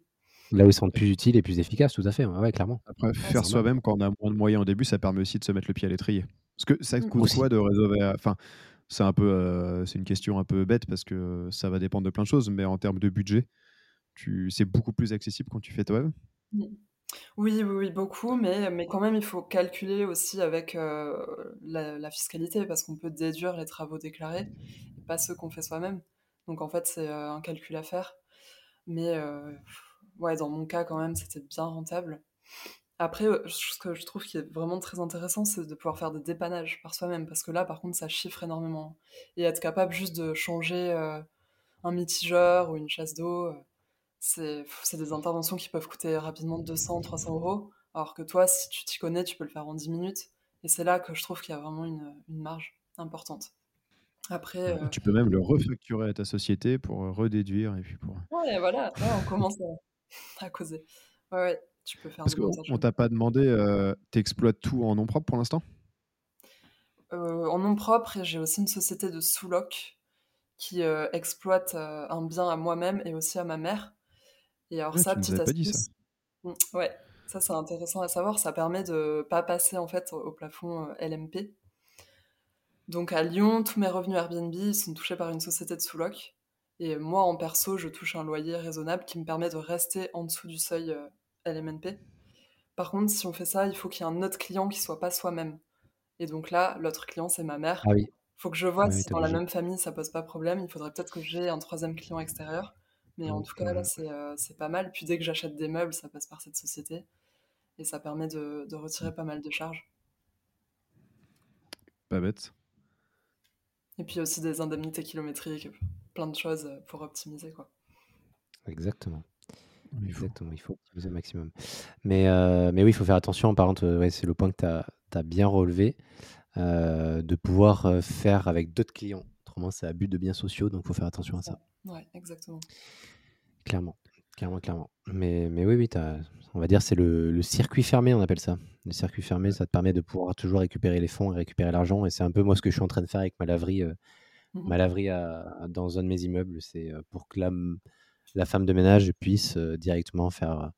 Là où il se sent le plus utile et plus efficace, tout à fait. Ouais, clairement. Après, faire soi-même quand on a moins de moyens au début, ça permet aussi de se mettre le pied à l'étrier. Parce que ça mmh. coûte quoi de réserver Enfin, c'est un peu, c'est une question un peu bête parce que ça va dépendre de plein de choses, mais en termes de budget, tu... c'est beaucoup plus accessible quand tu fais toi-même. Oui, oui, beaucoup, mais, mais quand même, il faut calculer aussi avec euh, la, fiscalité, parce qu'on peut déduire les travaux déclarés, pas ceux qu'on fait soi-même. Donc en fait, c'est euh, un calcul à faire. Mais euh, ouais, dans mon cas, quand même, c'était bien rentable. Après, ce que je trouve qui est vraiment très intéressant, c'est de pouvoir faire des dépannages par soi-même, parce que là, par contre, ça chiffre énormément. Et être capable juste de changer un mitigeur ou une chasse d'eau c'est des interventions qui peuvent coûter rapidement 200, 300 euros. Alors que toi, si tu t'y connais, tu peux le faire en 10 minutes. Et c'est là que je trouve qu'il y a vraiment une, marge importante. Après, Tu peux même le refacturer à ta société pour euh, redéduire et puis pour. Ouais, voilà, on commence [laughs] à, causer. Ouais, ouais, tu peux faire. Parce qu'on t'a pas demandé, euh, tu exploites tout en nom propre pour l'instant? Euh, En nom propre, et j'ai aussi une société de sous-loc qui exploite un bien à moi-même et aussi à ma mère. Et alors ça, petite astuce. Mmh, ouais, ça c'est intéressant à savoir. Ça permet de pas passer en fait au plafond euh, LMP. Donc à Lyon, tous mes revenus Airbnb sont touchés par une société de sous-loc. Et moi, en perso, je touche un loyer raisonnable qui me permet de rester en dessous du seuil euh, LMNP. Par contre, si on fait ça, il faut qu'il y ait un autre client qui soit pas soi-même. Et donc là, l'autre client, c'est ma mère. Ah oui. Faut que je vois ah si dans la même famille, ça pose pas problème. Il faudrait peut-être que j'ai un troisième client extérieur. Mais en tout cas, là, euh, c'est pas mal. Puis dès que j'achète des meubles, ça passe par cette société. Et ça permet de, de retirer pas mal de charges. Pas bête. Et puis aussi des indemnités kilométriques, plein de choses pour optimiser. Quoi. Exactement. Exactement, il faut optimiser au maximum. Mais, euh, mais oui, il faut faire attention. Par contre, ouais, c'est le point que tu as, as, bien relevé, euh, de pouvoir faire avec d'autres clients. Autrement, c'est à but de biens sociaux, donc il faut faire attention à ça. Ouais, exactement. Clairement, clairement, clairement. Mais, mais oui, oui, on va dire c'est le, le, circuit fermé, on appelle ça. Le circuit fermé, ça te permet de pouvoir toujours récupérer les fonds et récupérer l'argent. Et c'est un peu moi ce que je suis en train de faire avec ma laverie euh, Mmh ma laverie dans un de mes immeubles, c'est pour que la, la femme de ménage puisse directement faire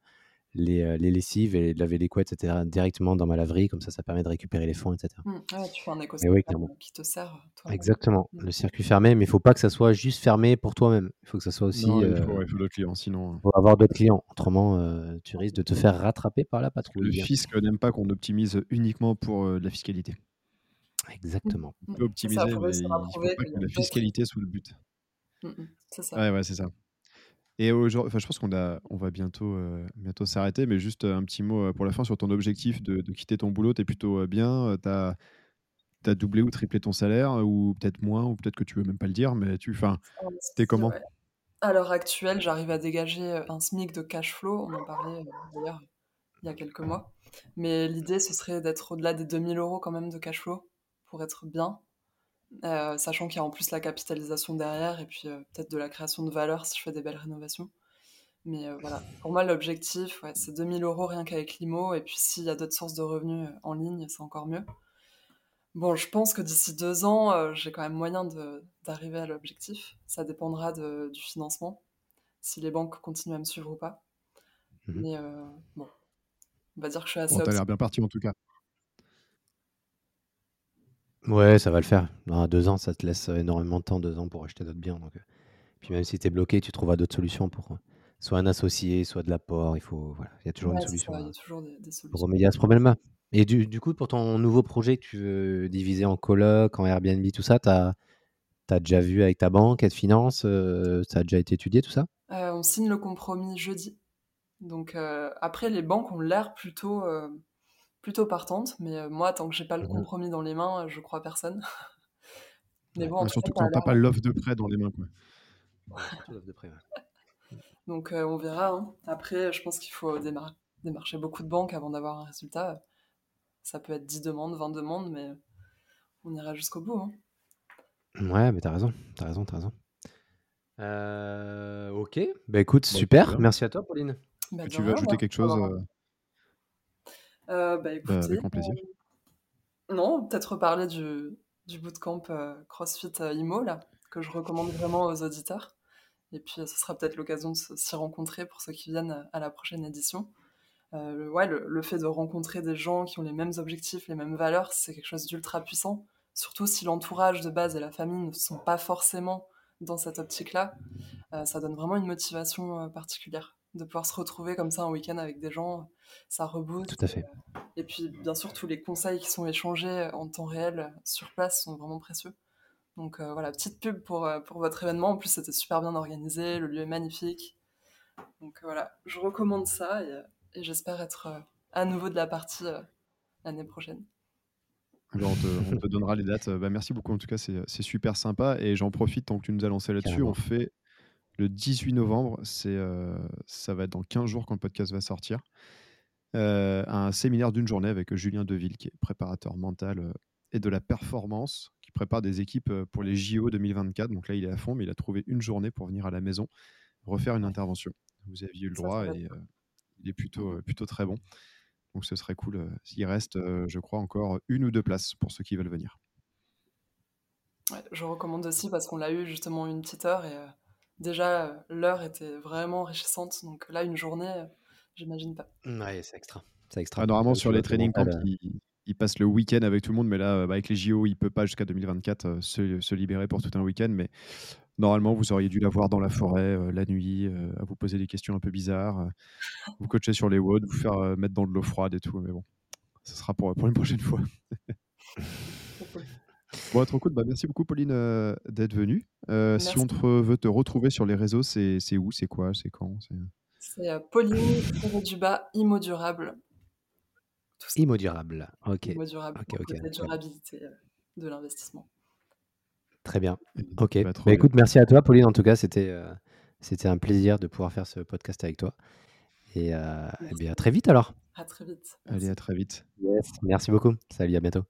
les, les, lessives et laver les couettes, etc., directement dans ma laverie. Comme ça, ça permet de récupérer les fonds, etc. Mmh. tu fais un écosystème qui te sert. Toi, Exactement. Mmh. Le circuit fermé, mais il ne faut pas que ça soit juste fermé pour toi-même. Il faut que ça soit aussi. il faut, d'autres clients, sinon. Il faut avoir d'autres clients. Autrement, tu risques de te faire rattraper par la patrouille. Le fisc n'aime pas qu'on optimise uniquement pour de la fiscalité. Exactement. On peut optimiser, mais il faut pas que la fiscalité soit le but. C'est ça. Ouais, ouais, c'est ça. Et aujourd'hui, enfin, je pense qu'on a, on va bientôt, euh, bientôt s'arrêter, mais juste un petit mot euh, pour la fin sur ton objectif de, de quitter ton boulot. Tu es plutôt euh, bien, tu as, doublé ou triplé ton salaire, ou peut-être moins, ou peut-être que tu veux même pas le dire, mais tu, enfin, es comment? À l'heure actuelle, j'arrive à dégager un SMIC de cash flow. On en parlait d'ailleurs il y a quelques mois. Mais l'idée, ce serait d'être au-delà des 2000 euros quand même de cash flow pour être bien. Euh, sachant qu'il y a en plus la capitalisation derrière et puis euh, peut-être de la création de valeur si je fais des belles rénovations. Mais euh, voilà, pour moi l'objectif, ouais, c'est 2000 euros rien qu'avec l'IMO et puis s'il y a d'autres sources de revenus en ligne, c'est encore mieux. Bon, je pense que d'ici deux ans, j'ai quand même moyen d'arriver à l'objectif. Ça dépendra de, du financement, si les banques continuent à me suivre ou pas. Mmh Mais bon, on va dire que je suis assez. Bon, t'as l'air bien parti en tout cas. Ouais, ça va le faire. Dans deux ans, ça te laisse énormément de temps, deux ans pour acheter d'autres biens. Donc, euh. Puis même si tu es bloqué, tu trouveras d'autres solutions pour euh, soit un associé, soit de l'apport. Il faut, voilà, il y a toujours une solution il y a toujours des, solutions. pour remédier à ce problème-là. Et du, du coup, pour ton nouveau projet que tu veux diviser en coloc, en Airbnb, tout ça, tu as, déjà vu avec ta banque, te finance euh, Ça a déjà été étudié, tout ça? On signe le compromis jeudi. Donc après, les banques ont l'air plutôt plutôt partante, mais euh, moi, tant que j'ai pas le mmh compromis dans les mains, euh, je crois personne. [laughs] mais bon, surtout quand t'as pas l'offre de prêt dans les mains. Quoi. de prêt, [laughs] Donc euh, on verra. Hein. Après, je pense qu'il faut démarcher beaucoup de banques avant d'avoir un résultat. Ça peut être 10 demandes, 20 demandes, mais on ira jusqu'au bout. Hein. Ouais, mais t'as raison, t'as raison, t'as raison. ok, bah écoute, super. Merci à toi, Pauline. Bah, tu veux ajouter quelque chose euh, bah, bah, écoutez, avec plaisir. Euh, non, peut-être reparler du, du bootcamp euh, CrossFit IMO, là, que je recommande vraiment aux auditeurs. Et puis, ce sera peut-être l'occasion de s'y rencontrer pour ceux qui viennent à la prochaine édition. ouais, le, fait de rencontrer des gens qui ont les mêmes objectifs, les mêmes valeurs, c'est quelque chose d'ultra puissant. Surtout si l'entourage de base et la famille ne sont pas forcément dans cette optique-là, ça donne vraiment une motivation particulière de pouvoir se retrouver comme ça un week-end avec des gens, ça rebooste. Tout à fait. Et puis, bien sûr, tous les conseils qui sont échangés en temps réel sur place sont vraiment précieux. Donc euh, voilà, petite pub pour, euh, pour votre événement. En plus, c'était super bien organisé, le lieu est magnifique. Donc voilà, je recommande ça et, j'espère être euh, à nouveau de la partie l'année prochaine. on, te, donnera les dates. Bah, merci beaucoup, en tout cas, c'est super sympa. Et j'en profite, tant que tu nous as lancé là-dessus, on fait le 18 novembre, c'est, euh, ça va être dans 15 jours quand le podcast va sortir. Euh, un séminaire d'une journée avec Julien Deville, qui est préparateur mental euh, et de la performance, qui prépare des équipes pour les JO 2024. Donc là, il est à fond, mais il a trouvé une journée pour venir à la maison refaire une intervention. Vous aviez eu le droit et il est plutôt, plutôt très bon. Donc ce serait cool. s'il reste, je crois, encore une ou deux places pour ceux qui veulent venir. je recommande aussi parce qu'on l'a eu justement une petite heure et déjà, l'heure était vraiment enrichissante. Donc là, une journée, j'imagine pas. Ouais, c'est extra. C'est extra. Ah, normalement, sur les training camps, il, passe le week-end avec tout le monde, mais là, bah, avec les JO, il peut pas jusqu'à 2024 euh, se, libérer pour tout un week-end. Mais normalement, vous auriez dû la voir dans la forêt euh, la nuit, euh, à vous poser des questions un peu bizarres, vous coacher sur les WOD, vous faire mettre dans de l'eau froide et tout. Mais bon, ce sera pour, pour une prochaine fois. [laughs] Bon, trop cool. Bah, merci beaucoup, Pauline, euh, d'être venue. Euh, si on veut te retrouver sur les réseaux, c'est où, c'est quoi, c'est quand C'est euh, Pauline du bas Immo Durable. Immo Durable, ok. Immo Durable, Ok, ok. la durabilité de l'investissement. Très bien. Ok. Bah, bah, écoute, merci à toi, Pauline. En tout cas, c'était c'était un plaisir de pouvoir faire ce podcast avec toi. Et, et bien, à très vite alors. À très vite. Allez, à très vite. Yes, merci beaucoup. Salut, à bientôt.